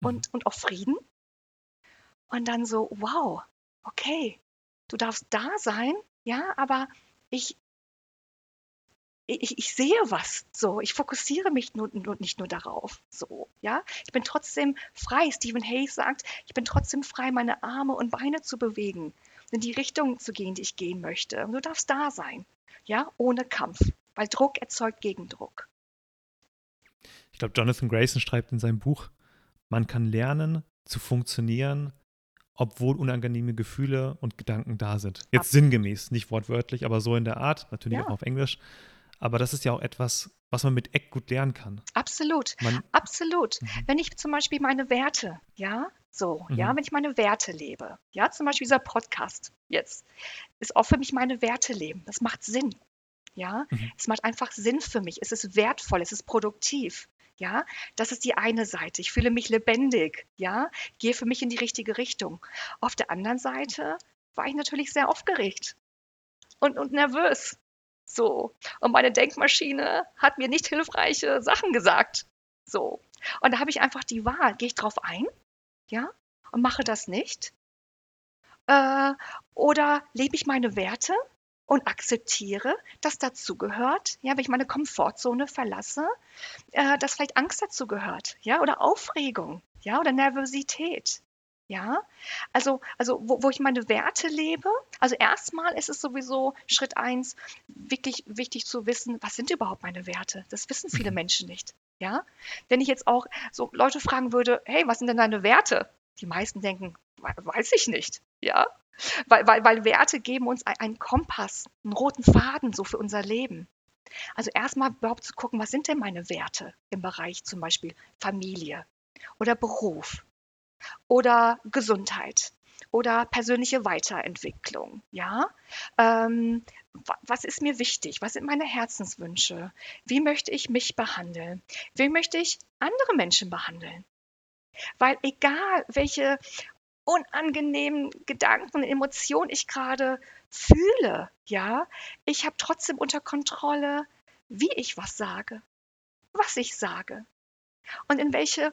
B: und, mhm. und auch Frieden. Und dann so, wow, okay, du darfst da sein, ja, aber ich, ich, ich sehe was, so, ich fokussiere mich nur, nur, nicht nur darauf, so, ja. Ich bin trotzdem frei. Stephen Hayes sagt, ich bin trotzdem frei, meine Arme und Beine zu bewegen, in die Richtung zu gehen, die ich gehen möchte. Und du darfst da sein, ja, ohne Kampf, weil Druck erzeugt Gegendruck.
A: Ich glaube, Jonathan Grayson schreibt in seinem Buch, man kann lernen zu funktionieren, obwohl unangenehme Gefühle und Gedanken da sind. Jetzt sinngemäß, nicht wortwörtlich, aber so in der Art, natürlich ja. auch auf Englisch. Aber das ist ja auch etwas, was man mit Eck gut lernen kann.
B: Absolut, man, absolut. Mhm. Wenn ich zum Beispiel meine Werte, ja, so, mhm. ja, wenn ich meine Werte lebe, ja, zum Beispiel dieser Podcast jetzt, ist auch für mich meine Werte leben. Das macht Sinn. Ja, mhm. es macht einfach Sinn für mich. Es ist wertvoll, es ist produktiv. Ja, das ist die eine Seite. Ich fühle mich lebendig. Ja, gehe für mich in die richtige Richtung. Auf der anderen Seite war ich natürlich sehr aufgeregt und, und nervös. So. Und meine Denkmaschine hat mir nicht hilfreiche Sachen gesagt. So. Und da habe ich einfach die Wahl. Gehe ich drauf ein? Ja? Und mache das nicht? Äh, oder lebe ich meine Werte? Und akzeptiere, dass dazugehört, ja, wenn ich meine Komfortzone verlasse, äh, dass vielleicht Angst dazugehört, ja, oder Aufregung, ja, oder Nervosität. Ja, also, also wo, wo ich meine Werte lebe, also erstmal ist es sowieso Schritt eins, wirklich wichtig zu wissen, was sind überhaupt meine Werte? Das wissen viele mhm. Menschen nicht. Ja, wenn ich jetzt auch so Leute fragen würde, hey, was sind denn deine Werte? Die meisten denken, weiß ich nicht. Ja, weil, weil, weil Werte geben uns einen Kompass, einen roten Faden so für unser Leben. Also erstmal überhaupt zu gucken, was sind denn meine Werte im Bereich zum Beispiel Familie oder Beruf oder Gesundheit oder persönliche Weiterentwicklung. Ja, ähm, was ist mir wichtig? Was sind meine Herzenswünsche? Wie möchte ich mich behandeln? Wie möchte ich andere Menschen behandeln? Weil egal, welche unangenehmen Gedanken, Emotionen ich gerade fühle, ja, ich habe trotzdem unter Kontrolle, wie ich was sage, was ich sage und in welche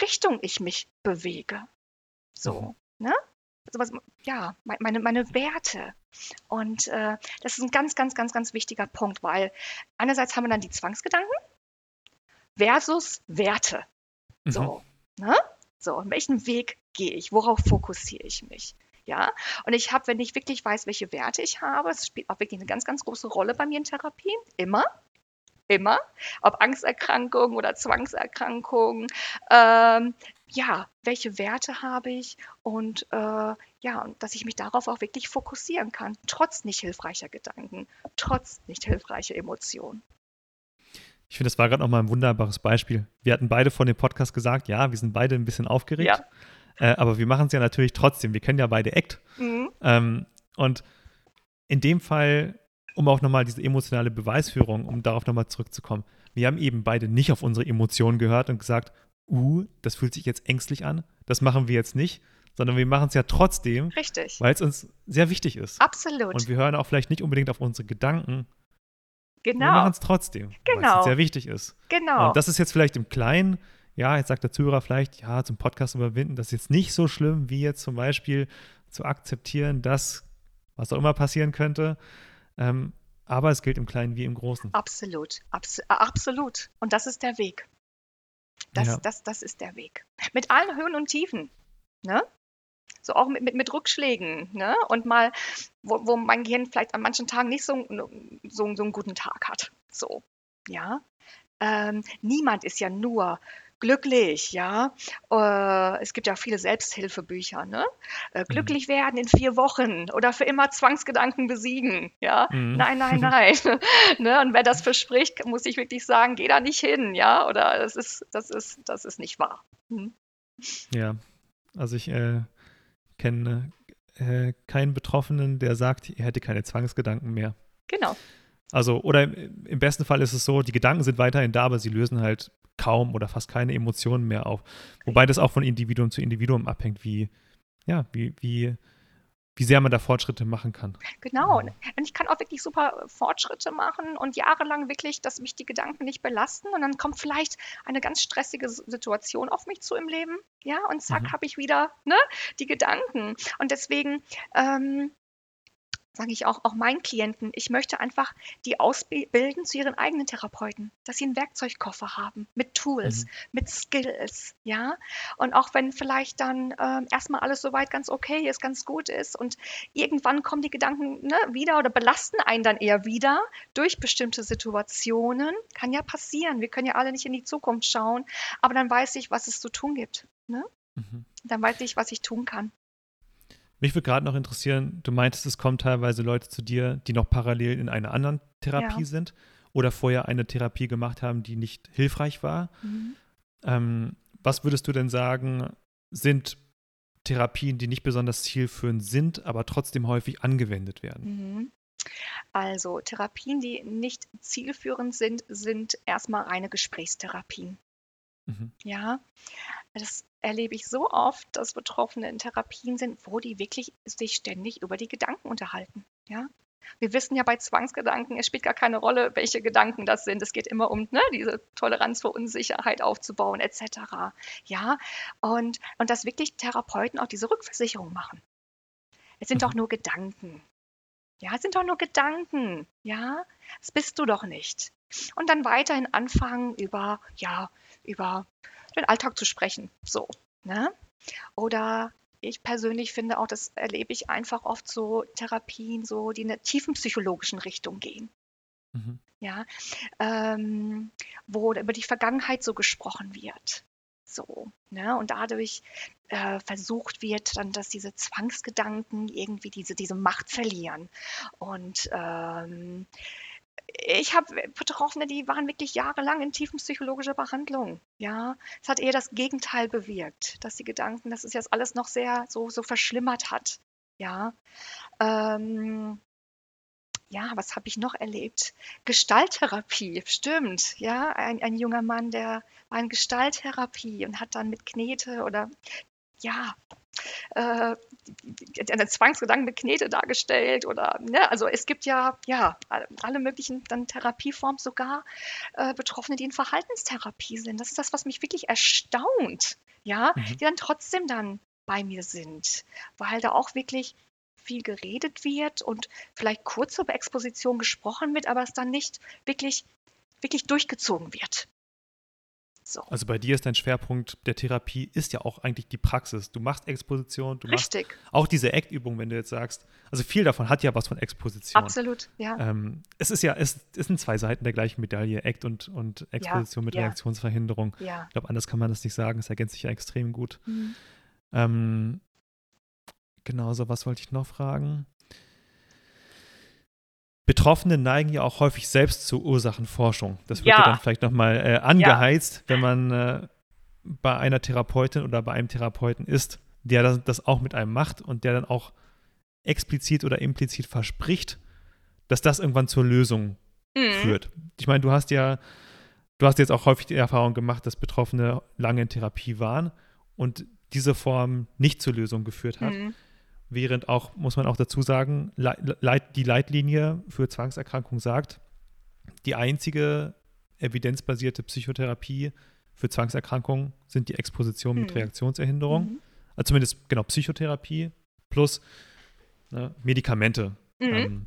B: Richtung ich mich bewege. So, mhm. ne? Also was, ja, meine, meine Werte. Und äh, das ist ein ganz, ganz, ganz, ganz wichtiger Punkt, weil einerseits haben wir dann die Zwangsgedanken versus Werte. Mhm. So, ne? So, in welchen Weg gehe ich? Worauf fokussiere ich mich? Ja, und ich habe, wenn ich wirklich weiß, welche Werte ich habe, es spielt auch wirklich eine ganz, ganz große Rolle bei mir in Therapien, immer, immer, ob Angsterkrankungen oder Zwangserkrankungen. Ähm, ja, welche Werte habe ich und äh, ja, und dass ich mich darauf auch wirklich fokussieren kann, trotz nicht hilfreicher Gedanken, trotz nicht hilfreicher Emotionen.
A: Ich finde, das war gerade nochmal ein wunderbares Beispiel. Wir hatten beide vor dem Podcast gesagt, ja, wir sind beide ein bisschen aufgeregt, ja. äh, aber wir machen es ja natürlich trotzdem. Wir kennen ja beide Act. Mhm. Ähm, und in dem Fall um auch nochmal diese emotionale Beweisführung, um darauf nochmal zurückzukommen. Wir haben eben beide nicht auf unsere Emotionen gehört und gesagt, uh, das fühlt sich jetzt ängstlich an, das machen wir jetzt nicht, sondern wir machen es ja trotzdem, weil es uns sehr wichtig ist.
B: Absolut.
A: Und wir hören auch vielleicht nicht unbedingt auf unsere Gedanken.
B: Genau.
A: Wir machen es trotzdem,
B: genau. weil es genau.
A: sehr wichtig ist.
B: Genau.
A: Und das ist jetzt vielleicht im Kleinen, ja, jetzt sagt der Zuhörer vielleicht, ja, zum Podcast überwinden, das ist jetzt nicht so schlimm, wie jetzt zum Beispiel zu akzeptieren, dass was auch immer passieren könnte, ähm, aber es gilt im Kleinen wie im Großen.
B: Absolut, abs absolut. Und das ist der Weg. Das, ja. das, das ist der Weg. Mit allen Höhen und Tiefen. Ne? So auch mit, mit, mit Rückschlägen. Ne? Und mal, wo, wo mein Gehirn vielleicht an manchen Tagen nicht so, so, so einen guten Tag hat. So, ja. Ähm, niemand ist ja nur glücklich, ja. Äh, es gibt ja viele Selbsthilfebücher, ne? Äh, mhm. glücklich mhm. werden in vier Wochen oder für immer Zwangsgedanken besiegen, ja. Mhm. Nein, nein, nein. ne? Und wer das verspricht, muss ich wirklich sagen, geh da nicht hin, ja. Oder das ist, das ist, das ist nicht wahr. Mhm.
A: Ja, also ich äh, kenne äh, keinen Betroffenen, der sagt, er hätte keine Zwangsgedanken mehr.
B: Genau.
A: Also, oder im besten Fall ist es so, die Gedanken sind weiterhin da, aber sie lösen halt kaum oder fast keine Emotionen mehr auf. Wobei das auch von Individuum zu Individuum abhängt, wie, ja, wie, wie, wie sehr man da Fortschritte machen kann.
B: Genau. Und ich kann auch wirklich super Fortschritte machen und jahrelang wirklich, dass mich die Gedanken nicht belasten. Und dann kommt vielleicht eine ganz stressige Situation auf mich zu im Leben. Ja, und zack, mhm. habe ich wieder ne, die Gedanken. Und deswegen ähm, sage ich auch, auch meinen Klienten, ich möchte einfach die ausbilden zu ihren eigenen Therapeuten, dass sie einen Werkzeugkoffer haben mit Tools, mhm. mit Skills, ja. Und auch wenn vielleicht dann ähm, erstmal alles soweit ganz okay ist, ganz gut ist und irgendwann kommen die Gedanken ne, wieder oder belasten einen dann eher wieder durch bestimmte Situationen, kann ja passieren. Wir können ja alle nicht in die Zukunft schauen, aber dann weiß ich, was es zu tun gibt. Ne? Mhm. Dann weiß ich, was ich tun kann.
A: Mich würde gerade noch interessieren, du meintest, es kommen teilweise Leute zu dir, die noch parallel in einer anderen Therapie ja. sind oder vorher eine Therapie gemacht haben, die nicht hilfreich war. Mhm. Ähm, was würdest du denn sagen, sind Therapien, die nicht besonders zielführend sind, aber trotzdem häufig angewendet werden?
B: Mhm. Also Therapien, die nicht zielführend sind, sind erstmal reine Gesprächstherapien. Mhm. Ja, das erlebe ich so oft, dass Betroffene in Therapien sind, wo die wirklich sich ständig über die Gedanken unterhalten. Ja, wir wissen ja bei Zwangsgedanken, es spielt gar keine Rolle, welche Gedanken das sind. Es geht immer um ne, diese Toleranz für Unsicherheit aufzubauen, etc. Ja, und, und dass wirklich Therapeuten auch diese Rückversicherung machen. Es sind mhm. doch nur Gedanken. Ja, es sind doch nur Gedanken. Ja, das bist du doch nicht. Und dann weiterhin anfangen über, ja, über den Alltag zu sprechen. So. Ne? Oder ich persönlich finde auch, das erlebe ich einfach oft so Therapien, so die in der tiefen psychologischen Richtung gehen. Mhm. Ja, ähm, wo über die Vergangenheit so gesprochen wird. So, ne? Und dadurch äh, versucht wird, dann, dass diese Zwangsgedanken irgendwie diese, diese Macht verlieren. Und ähm, ich habe Betroffene, die waren wirklich jahrelang in tiefen psychologischer Behandlung. Ja, es hat eher das Gegenteil bewirkt, dass die Gedanken, dass es jetzt alles noch sehr so, so verschlimmert hat. Ja, ähm, ja, was habe ich noch erlebt? Gestalttherapie, stimmt. Ja, ein, ein junger Mann, der war in Gestalttherapie und hat dann mit Knete oder ja, äh, eine Zwangsgedanken mit Knete dargestellt oder, ne, also es gibt ja, ja, alle möglichen dann Therapieformen, sogar äh, Betroffene, die in Verhaltenstherapie sind. Das ist das, was mich wirklich erstaunt, ja, mhm. die dann trotzdem dann bei mir sind, weil da auch wirklich viel geredet wird und vielleicht kurz über Exposition gesprochen wird, aber es dann nicht wirklich, wirklich durchgezogen wird.
A: So. Also bei dir ist dein Schwerpunkt der Therapie ist ja auch eigentlich die Praxis. Du machst Exposition, du
B: Richtig.
A: machst auch diese Act-Übung, wenn du jetzt sagst. Also viel davon hat ja was von Exposition.
B: Absolut, ja.
A: Ähm, es ist ja, es, es, sind zwei Seiten der gleichen Medaille, Act und, und Exposition ja, mit ja. Reaktionsverhinderung. Ja. Ich glaube, anders kann man das nicht sagen. Es ergänzt sich ja extrem gut. Mhm. Ähm, genau, so was wollte ich noch fragen? Betroffene neigen ja auch häufig selbst zur Ursachenforschung. Das wird ja, ja dann vielleicht nochmal äh, angeheizt, ja. wenn man äh, bei einer Therapeutin oder bei einem Therapeuten ist, der das, das, auch mit einem macht und der dann auch explizit oder implizit verspricht, dass das irgendwann zur Lösung mhm. führt. Ich meine, du hast ja, du hast jetzt auch häufig die Erfahrung gemacht, dass Betroffene lange in Therapie waren und diese Form nicht zur Lösung geführt hat. Mhm. Während auch, muss man auch dazu sagen, Leit, die Leitlinie für Zwangserkrankung sagt, die einzige evidenzbasierte Psychotherapie für Zwangserkrankungen sind die Exposition mit hm. Reaktionserhinderung. Mhm. Also zumindest genau Psychotherapie plus ne, Medikamente. Mhm. Ähm,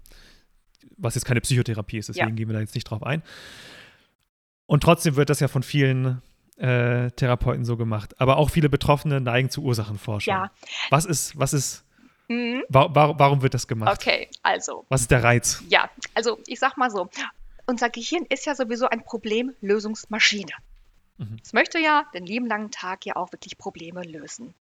A: was jetzt keine Psychotherapie ist, deswegen ja. gehen wir da jetzt nicht drauf ein. Und trotzdem wird das ja von vielen äh, Therapeuten so gemacht. Aber auch viele Betroffene neigen zu Ursachenforschung. Ja. Was ist, was ist Mhm. Warum, warum wird das gemacht?
B: Okay, also.
A: Was ist der Reiz?
B: Ja, also ich sag mal so, unser Gehirn ist ja sowieso ein Problemlösungsmaschine. Mhm. Es möchte ja den lieben langen Tag ja auch wirklich Probleme lösen.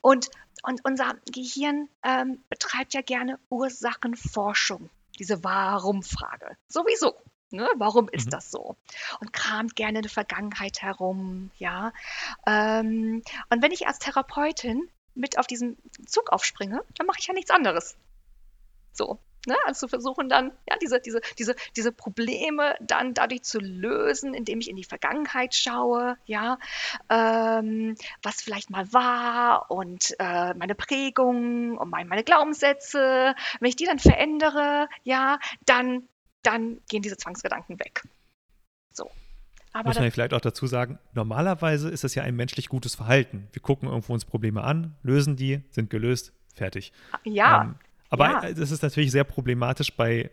B: Und, und unser Gehirn ähm, betreibt ja gerne Ursachenforschung, diese Warum-Frage. Sowieso. Ne? Warum ist mhm. das so? Und kramt gerne in der Vergangenheit herum, ja. Ähm, und wenn ich als Therapeutin mit auf diesen Zug aufspringe, dann mache ich ja nichts anderes. So. Ne? Also zu versuchen dann, ja, diese, diese, diese, diese Probleme dann dadurch zu lösen, indem ich in die Vergangenheit schaue, ja, ähm, was vielleicht mal war und äh, meine Prägungen und mein, meine Glaubenssätze. Wenn ich die dann verändere, ja, dann, dann gehen diese Zwangsgedanken weg. So.
A: Aber Muss man ja vielleicht auch dazu sagen, normalerweise ist das ja ein menschlich gutes Verhalten. Wir gucken irgendwo uns Probleme an, lösen die, sind gelöst, fertig.
B: Ja. Ähm,
A: aber
B: ja.
A: es ist natürlich sehr problematisch bei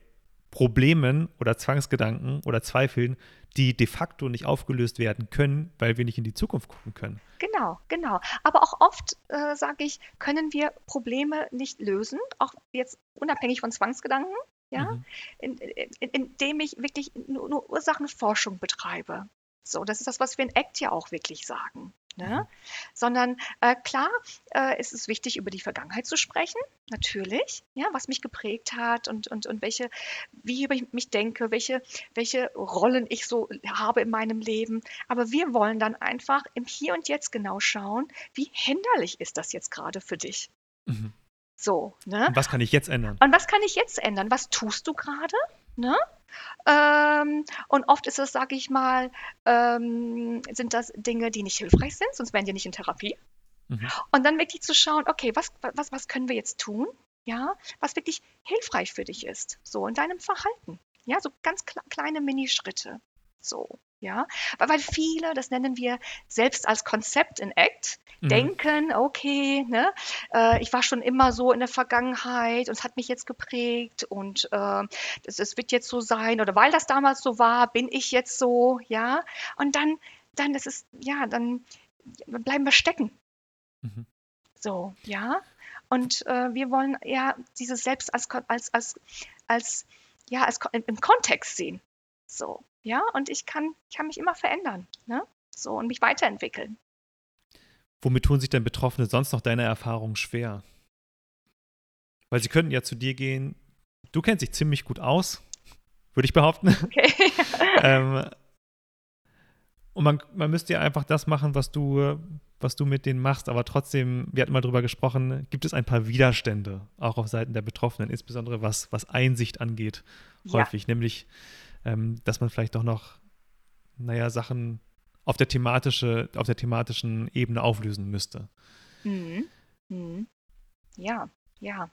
A: Problemen oder Zwangsgedanken oder Zweifeln, die de facto nicht aufgelöst werden können, weil wir nicht in die Zukunft gucken können.
B: Genau, genau. Aber auch oft, äh, sage ich, können wir Probleme nicht lösen, auch jetzt unabhängig von Zwangsgedanken ja, mhm. in, in, indem ich wirklich nur, nur, Ursachenforschung betreibe. So, das ist das, was wir in ACT ja auch wirklich sagen. Ne? Mhm. Sondern äh, klar äh, ist es wichtig, über die Vergangenheit zu sprechen, natürlich, ja, was mich geprägt hat und, und, und welche, wie ich mich denke, welche, welche Rollen ich so habe in meinem Leben. Aber wir wollen dann einfach im Hier und Jetzt genau schauen, wie hinderlich ist das jetzt gerade für dich. Mhm. So, ne?
A: Und was kann ich jetzt ändern?
B: Und was kann ich jetzt ändern? Was tust du gerade? Ne? Ähm, und oft ist es, sage ich mal, ähm, sind das Dinge, die nicht hilfreich sind, sonst wären die nicht in Therapie. Mhm. Und dann wirklich zu schauen, okay, was, was, was können wir jetzt tun? Ja, was wirklich hilfreich für dich ist, so in deinem Verhalten. Ja, so ganz kleine Minischritte. So. Ja, weil viele, das nennen wir selbst als Konzept in ACT, mhm. denken, okay, ne, äh, ich war schon immer so in der Vergangenheit und es hat mich jetzt geprägt und äh, wird jetzt so sein oder weil das damals so war, bin ich jetzt so, ja. Und dann, dann ist es, ja, dann bleiben wir stecken. Mhm. So, ja. Und äh, wir wollen ja dieses Selbst als, als, als, als ja, als im Kontext sehen. So, ja, und ich kann, ich kann mich immer verändern, ne? So und mich weiterentwickeln.
A: Womit tun sich denn Betroffene sonst noch deine Erfahrungen schwer? Weil sie könnten ja zu dir gehen, du kennst dich ziemlich gut aus, würde ich behaupten. Okay. ähm, und man, man müsste ja einfach das machen, was du, was du mit denen machst. Aber trotzdem, wir hatten mal drüber gesprochen, gibt es ein paar Widerstände, auch auf Seiten der Betroffenen, insbesondere was, was Einsicht angeht, häufig. Ja. Nämlich, ähm, dass man vielleicht doch noch, naja, Sachen auf der, thematische, auf der thematischen Ebene auflösen müsste. Mhm.
B: Mhm. Ja, ja.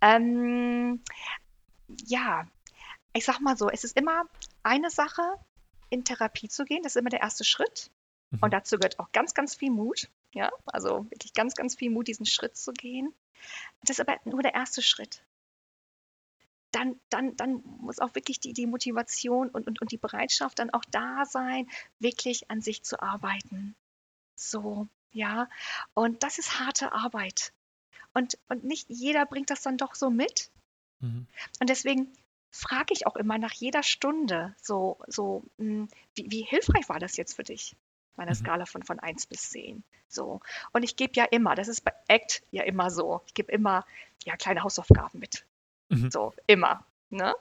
B: Ähm, ja, ich sag mal so, es ist immer eine Sache, in Therapie zu gehen. Das ist immer der erste Schritt.
A: Mhm.
B: Und dazu gehört auch ganz, ganz viel Mut. Ja, also wirklich ganz, ganz viel Mut, diesen Schritt zu gehen. Das ist aber nur der erste Schritt. Dann, dann, dann muss auch wirklich die, die Motivation und, und, und die Bereitschaft dann auch da sein, wirklich an sich zu arbeiten. So, ja. Und das ist harte Arbeit. Und, und nicht jeder bringt das dann doch so mit.
A: Mhm.
B: Und deswegen frage ich auch immer nach jeder Stunde so, so hm, wie, wie hilfreich war das jetzt für dich? Meiner
A: Mhm.
B: Skala von, von 1 bis 10. So. Und ich gebe ja immer, das ist bei ACT ja immer so, ich gebe immer ja, kleine Hausaufgaben mit.
A: Mhm.
B: So, immer. Ne?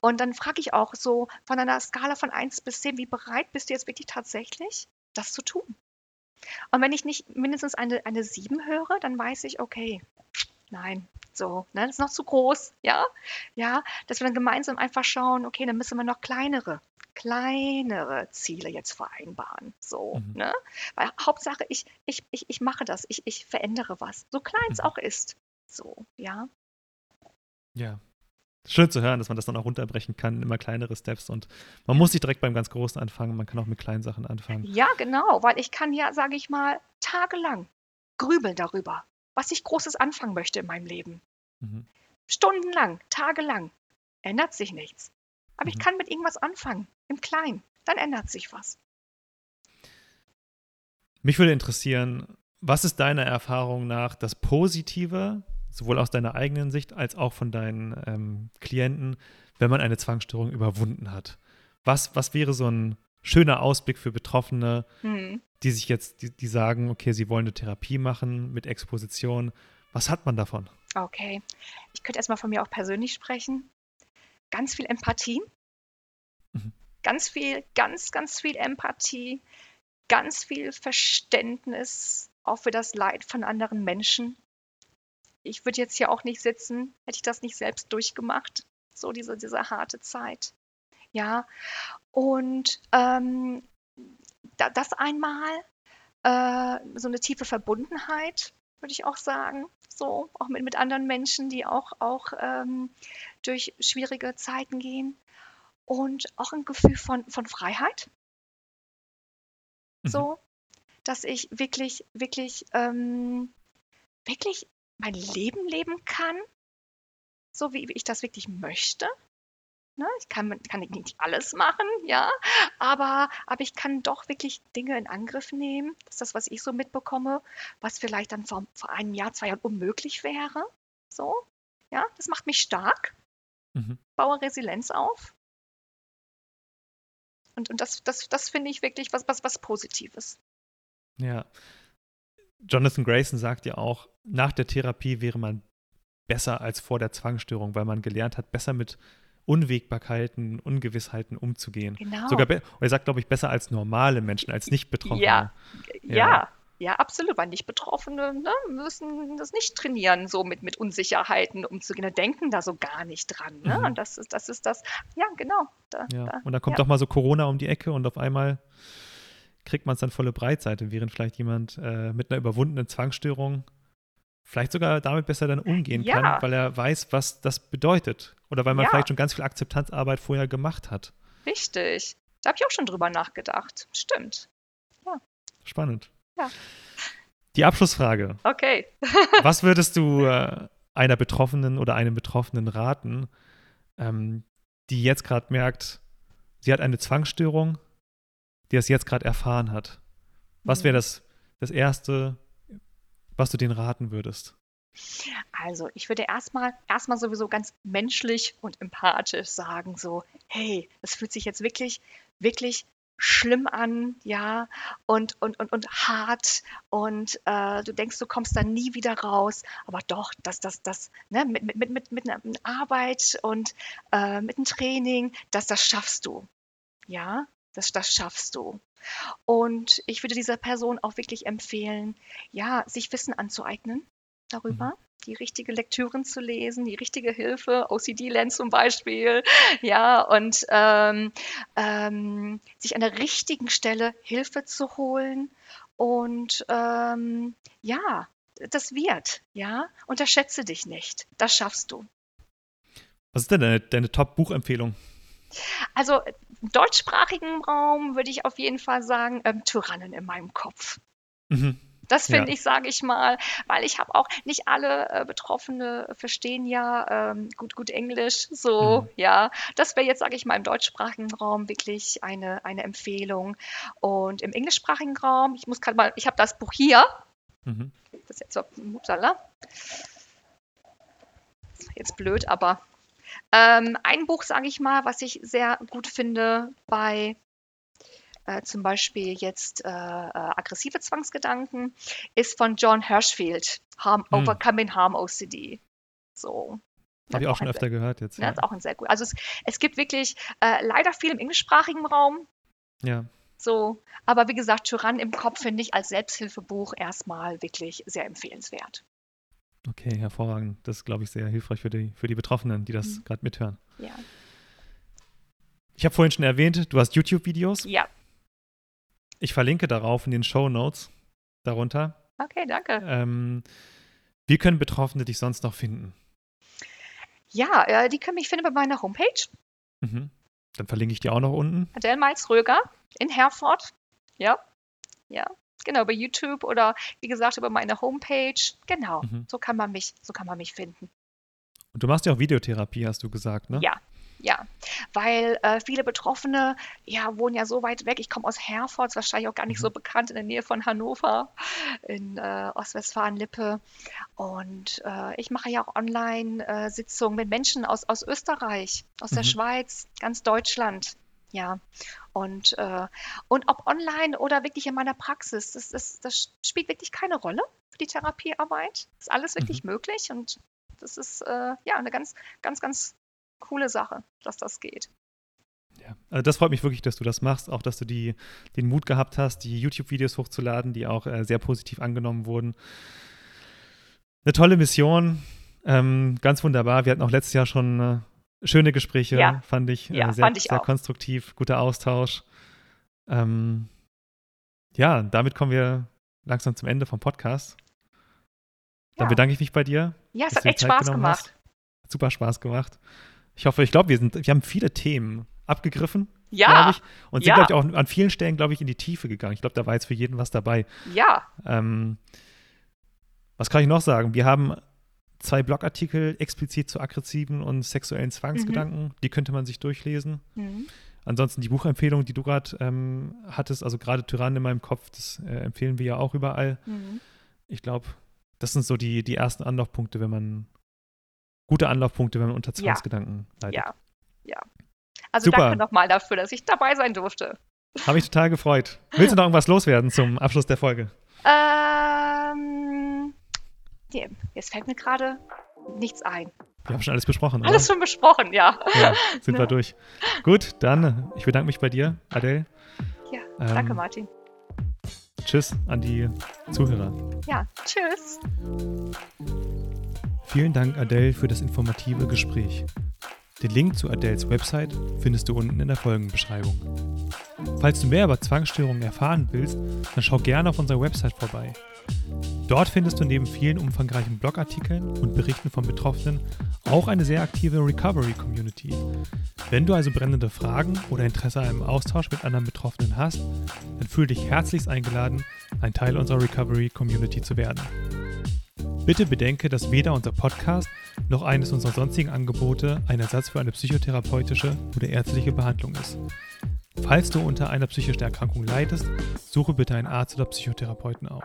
B: Und dann frage ich auch so von einer Skala von 1 bis 10, wie bereit bist du jetzt wirklich tatsächlich, das zu tun? Und wenn ich nicht mindestens eine, eine 7 höre, dann weiß ich, okay, nein, so, ne, das ist noch zu groß, ja, ja, dass wir dann gemeinsam einfach schauen, okay, dann müssen wir noch kleinere, kleinere Ziele jetzt vereinbaren, so,
A: Mhm.
B: ne, weil Hauptsache, ich, ich, ich, ich mache das, ich, ich verändere was, so klein es
A: Mhm.
B: auch ist, so, ja,
A: Ja. Schön zu hören, dass man das dann auch runterbrechen kann, immer kleinere Steps und man muss nicht direkt beim ganz Großen anfangen, man kann auch mit kleinen Sachen anfangen.
B: ja, genau, weil ich kann ja, sage ich mal, tagelang grübeln darüber, was ich Großes anfangen möchte in meinem Leben.
A: Mhm.
B: Stundenlang, tagelang, ändert sich nichts. Aber ich
A: Mhm.
B: kann mit irgendwas anfangen, im Kleinen, dann ändert sich was.
A: Mich würde interessieren, was ist deiner Erfahrung nach das Positive, sowohl aus deiner eigenen Sicht als auch von deinen ähm, Klienten, wenn man eine Zwangsstörung überwunden hat? Was, was wäre so ein schöner Ausblick für Betroffene,
B: Hm.
A: die sich jetzt, die, die sagen, okay, sie wollen eine Therapie machen mit Exposition. Was hat man davon?
B: Okay. Ich könnte erstmal von mir auch persönlich sprechen. Ganz viel Empathie.
A: Mhm.
B: Ganz viel, ganz, ganz viel Empathie. Ganz viel Verständnis auch für das Leid von anderen Menschen. Ich würde jetzt hier auch nicht sitzen, hätte ich das nicht selbst durchgemacht. So diese, diese harte Zeit. Ja. Und ähm, da, das einmal, äh, so eine tiefe Verbundenheit, würde ich auch sagen. So, auch mit, mit anderen Menschen, die auch, auch ähm, durch schwierige Zeiten gehen. Und auch ein Gefühl von, von Freiheit.
A: Mhm.
B: So, dass ich wirklich, wirklich, ähm, wirklich mein Leben leben kann, so wie ich das wirklich möchte. Ne? Ich kann, kann nicht alles machen, ja, aber, aber ich kann doch wirklich Dinge in Angriff nehmen. Das ist das, was ich so mitbekomme, was vielleicht dann vor, vor einem Jahr, zwei Jahren unmöglich wäre. So, ja, das macht mich stark,
A: Mhm.
B: baue Resilienz auf. Und, und das, das, das finde ich wirklich was, was, was Positives.
A: Ja. Jonathan Grayson sagt ja auch, nach der Therapie wäre man besser als vor der Zwangsstörung, weil man gelernt hat, besser mit Unwägbarkeiten, Ungewissheiten umzugehen.
B: Genau.
A: Sogar, er sagt, glaube ich, besser als normale Menschen, als nicht Betroffene.
B: Ja.
A: Ja.
B: Ja, ja, absolut. Weil nicht Betroffene ne, müssen das nicht trainieren, so mit, mit Unsicherheiten umzugehen. Da denken da so gar nicht dran. Ne?
A: Mhm.
B: Und das ist, das ist das, ja, genau. Da,
A: Ja.
B: da,
A: Und dann kommt
B: ja.
A: doch mal so Corona um die Ecke und auf einmal kriegt man es dann volle Breitseite, während vielleicht jemand äh, mit einer überwundenen Zwangsstörung vielleicht sogar damit besser dann umgehen
B: Ja.
A: kann, weil er weiß, was das bedeutet. Oder weil man
B: Ja.
A: vielleicht schon ganz viel Akzeptanzarbeit vorher gemacht hat.
B: Richtig. Da habe ich auch schon drüber nachgedacht. Stimmt.
A: Spannend.
B: Ja.
A: Die Abschlussfrage.
B: Okay.
A: Was würdest du äh, einer Betroffenen oder einem Betroffenen raten, ähm, die jetzt gerade merkt, sie hat eine Zwangsstörung, die es jetzt gerade erfahren hat? Was wäre
B: Mhm.
A: das, das Erste, was du denen raten würdest?
B: Also, ich würde erstmal erstmal sowieso ganz menschlich und empathisch sagen, so, hey, es fühlt sich jetzt wirklich, wirklich schlimm an, ja, und, und, und, und hart und äh, du denkst, du kommst da nie wieder raus, aber doch, das, das, das, ne, mit, mit, mit, mit, mit einer Arbeit und äh, mit einem Training, das, das schaffst du, ja, das, das schaffst du. Und ich würde dieser Person auch wirklich empfehlen, ja, sich Wissen anzueignen darüber, die richtige Lektüren zu lesen, die richtige Hilfe, OCD-Lens zum Beispiel, ja, und ähm, ähm, sich an der richtigen Stelle Hilfe zu holen und ähm, ja, das wird, ja. Unterschätze dich nicht. Das schaffst du.
A: Was ist denn deine, deine Top-Buchempfehlung?
B: Also im deutschsprachigen Raum würde ich auf jeden Fall sagen, ähm, Tyrannen in meinem Kopf. Mhm. Das finde ja. ich, sage ich mal, weil ich habe auch nicht alle äh, Betroffene verstehen ja ähm, gut gut Englisch, so mhm. ja. Das wäre jetzt, sage ich mal, im deutschsprachigen Raum wirklich eine eine Empfehlung. Und im englischsprachigen Raum, ich muss gerade mal, ich habe das Buch hier. Mhm. Das ist jetzt so, upsala. Jetzt blöd, aber ähm, ein Buch, sage ich mal, was ich sehr gut finde bei äh, zum Beispiel jetzt äh, äh, aggressive Zwangsgedanken, ist von John Hirschfield, Harm, hm. Overcoming Harm OCD. So.
A: Habe ich auch schon öfter gehört jetzt.
B: Ja. Das ist auch ein sehr gut. Also es, es gibt wirklich äh, leider viel im englischsprachigen Raum.
A: Ja.
B: So, aber wie gesagt, Tyrann im Kopf finde ich als Selbsthilfebuch erstmal wirklich sehr empfehlenswert.
A: Okay, hervorragend. Das ist, glaube ich, sehr hilfreich für die, für die Betroffenen, die das mhm. gerade mithören.
B: Ja.
A: Ich habe vorhin schon erwähnt, du hast YouTube-Videos.
B: Ja.
A: Ich verlinke darauf in den Show Notes darunter.
B: Okay, danke.
A: Ähm, wie können Betroffene dich sonst noch finden?
B: Ja, äh, die können mich finden bei meiner Homepage.
A: Mhm. Dann verlinke ich die auch noch unten.
B: Adele Miles Röger in Herford. Ja, ja, genau, bei YouTube oder wie gesagt über meine Homepage. Genau, mhm. so kann man mich, so kann man mich finden.
A: Und du machst ja auch Videotherapie, hast du gesagt, ne?
B: Ja, ja, weil äh, viele Betroffene ja, wohnen ja so weit weg. Ich komme aus Herford, ist wahrscheinlich auch gar nicht so mhm. bekannt, in der Nähe von Hannover, in äh, Ostwestfalen-Lippe. Und äh, ich mache ja auch Online-Sitzungen mit Menschen aus, aus Österreich, aus mhm. der Schweiz, ganz Deutschland. Ja, und, äh, und ob online oder wirklich in meiner Praxis, das, das, das spielt wirklich keine Rolle für die Therapiearbeit. Ist alles wirklich mhm. möglich und das ist äh, ja eine ganz, ganz, ganz coole Sache, dass das geht.
A: Ja, also das freut mich wirklich, dass du das machst, auch dass du die, den Mut gehabt hast, die YouTube-Videos hochzuladen, die auch äh, sehr positiv angenommen wurden. Eine tolle Mission, ähm, ganz wunderbar. Wir hatten auch letztes Jahr schon äh, schöne Gespräche, ja. fand ich. Äh, ja, sehr, fand ich sehr konstruktiv, guter Austausch. Ähm, ja, damit kommen wir langsam zum Ende vom Podcast. Dann ja. bedanke ich mich bei dir.
B: Ja, es hat echt Spaß gemacht. Hast.
A: Hat super Spaß gemacht. Ich hoffe, ich glaube, wir sind, wir haben viele Themen abgegriffen.
B: Ja.
A: Ich, und sind, glaube ich, auch an vielen Stellen, glaube ich, in die Tiefe gegangen. Ich glaube, da war jetzt für jeden was dabei.
B: Ja.
A: Ähm, was kann ich noch sagen? Wir haben zwei Blogartikel explizit zu aggressiven und sexuellen Zwangsgedanken. Mhm. Die könnte man sich durchlesen. Mhm. Ansonsten die Buchempfehlung, die du gerade ähm, hattest, also gerade Tyrann in meinem Kopf, das äh, empfehlen wir ja auch überall. Mhm. Ich glaube, das sind so die, die ersten Anlaufpunkte, wenn man gute Anlaufpunkte, wenn man unter Zwangsgedanken
B: ja. leidet. Ja, ja. Also Super. danke nochmal dafür, dass ich dabei sein durfte.
A: Habe ich total gefreut. Willst du noch irgendwas loswerden zum Abschluss der Folge?
B: Ähm, nee, jetzt fällt mir gerade nichts ein.
A: Wir haben schon alles besprochen.
B: Alles oder? schon besprochen, ja.
A: Ja, sind ne? wir durch. Gut, dann, ich bedanke mich bei dir, Adele.
B: Ja, ähm, danke, Martin.
A: Tschüss an die Zuhörer.
B: Ja, tschüss.
A: Vielen Dank, Adele, für das informative Gespräch. Den Link zu Adels Website findest du unten in der Folgenbeschreibung. Falls du mehr über Zwangsstörungen erfahren willst, dann schau gerne auf unserer Website vorbei. Dort findest du neben vielen umfangreichen Blogartikeln und Berichten von Betroffenen auch eine sehr aktive Recovery Community. Wenn du also brennende Fragen oder Interesse an einem Austausch mit anderen Betroffenen hast, dann fühle dich herzlichst eingeladen, ein Teil unserer Recovery Community zu werden. Bitte bedenke, dass weder unser Podcast noch eines unserer sonstigen Angebote ein Ersatz für eine psychotherapeutische oder ärztliche Behandlung ist. Falls du unter einer psychischen Erkrankung leidest, suche bitte einen Arzt oder Psychotherapeuten auf.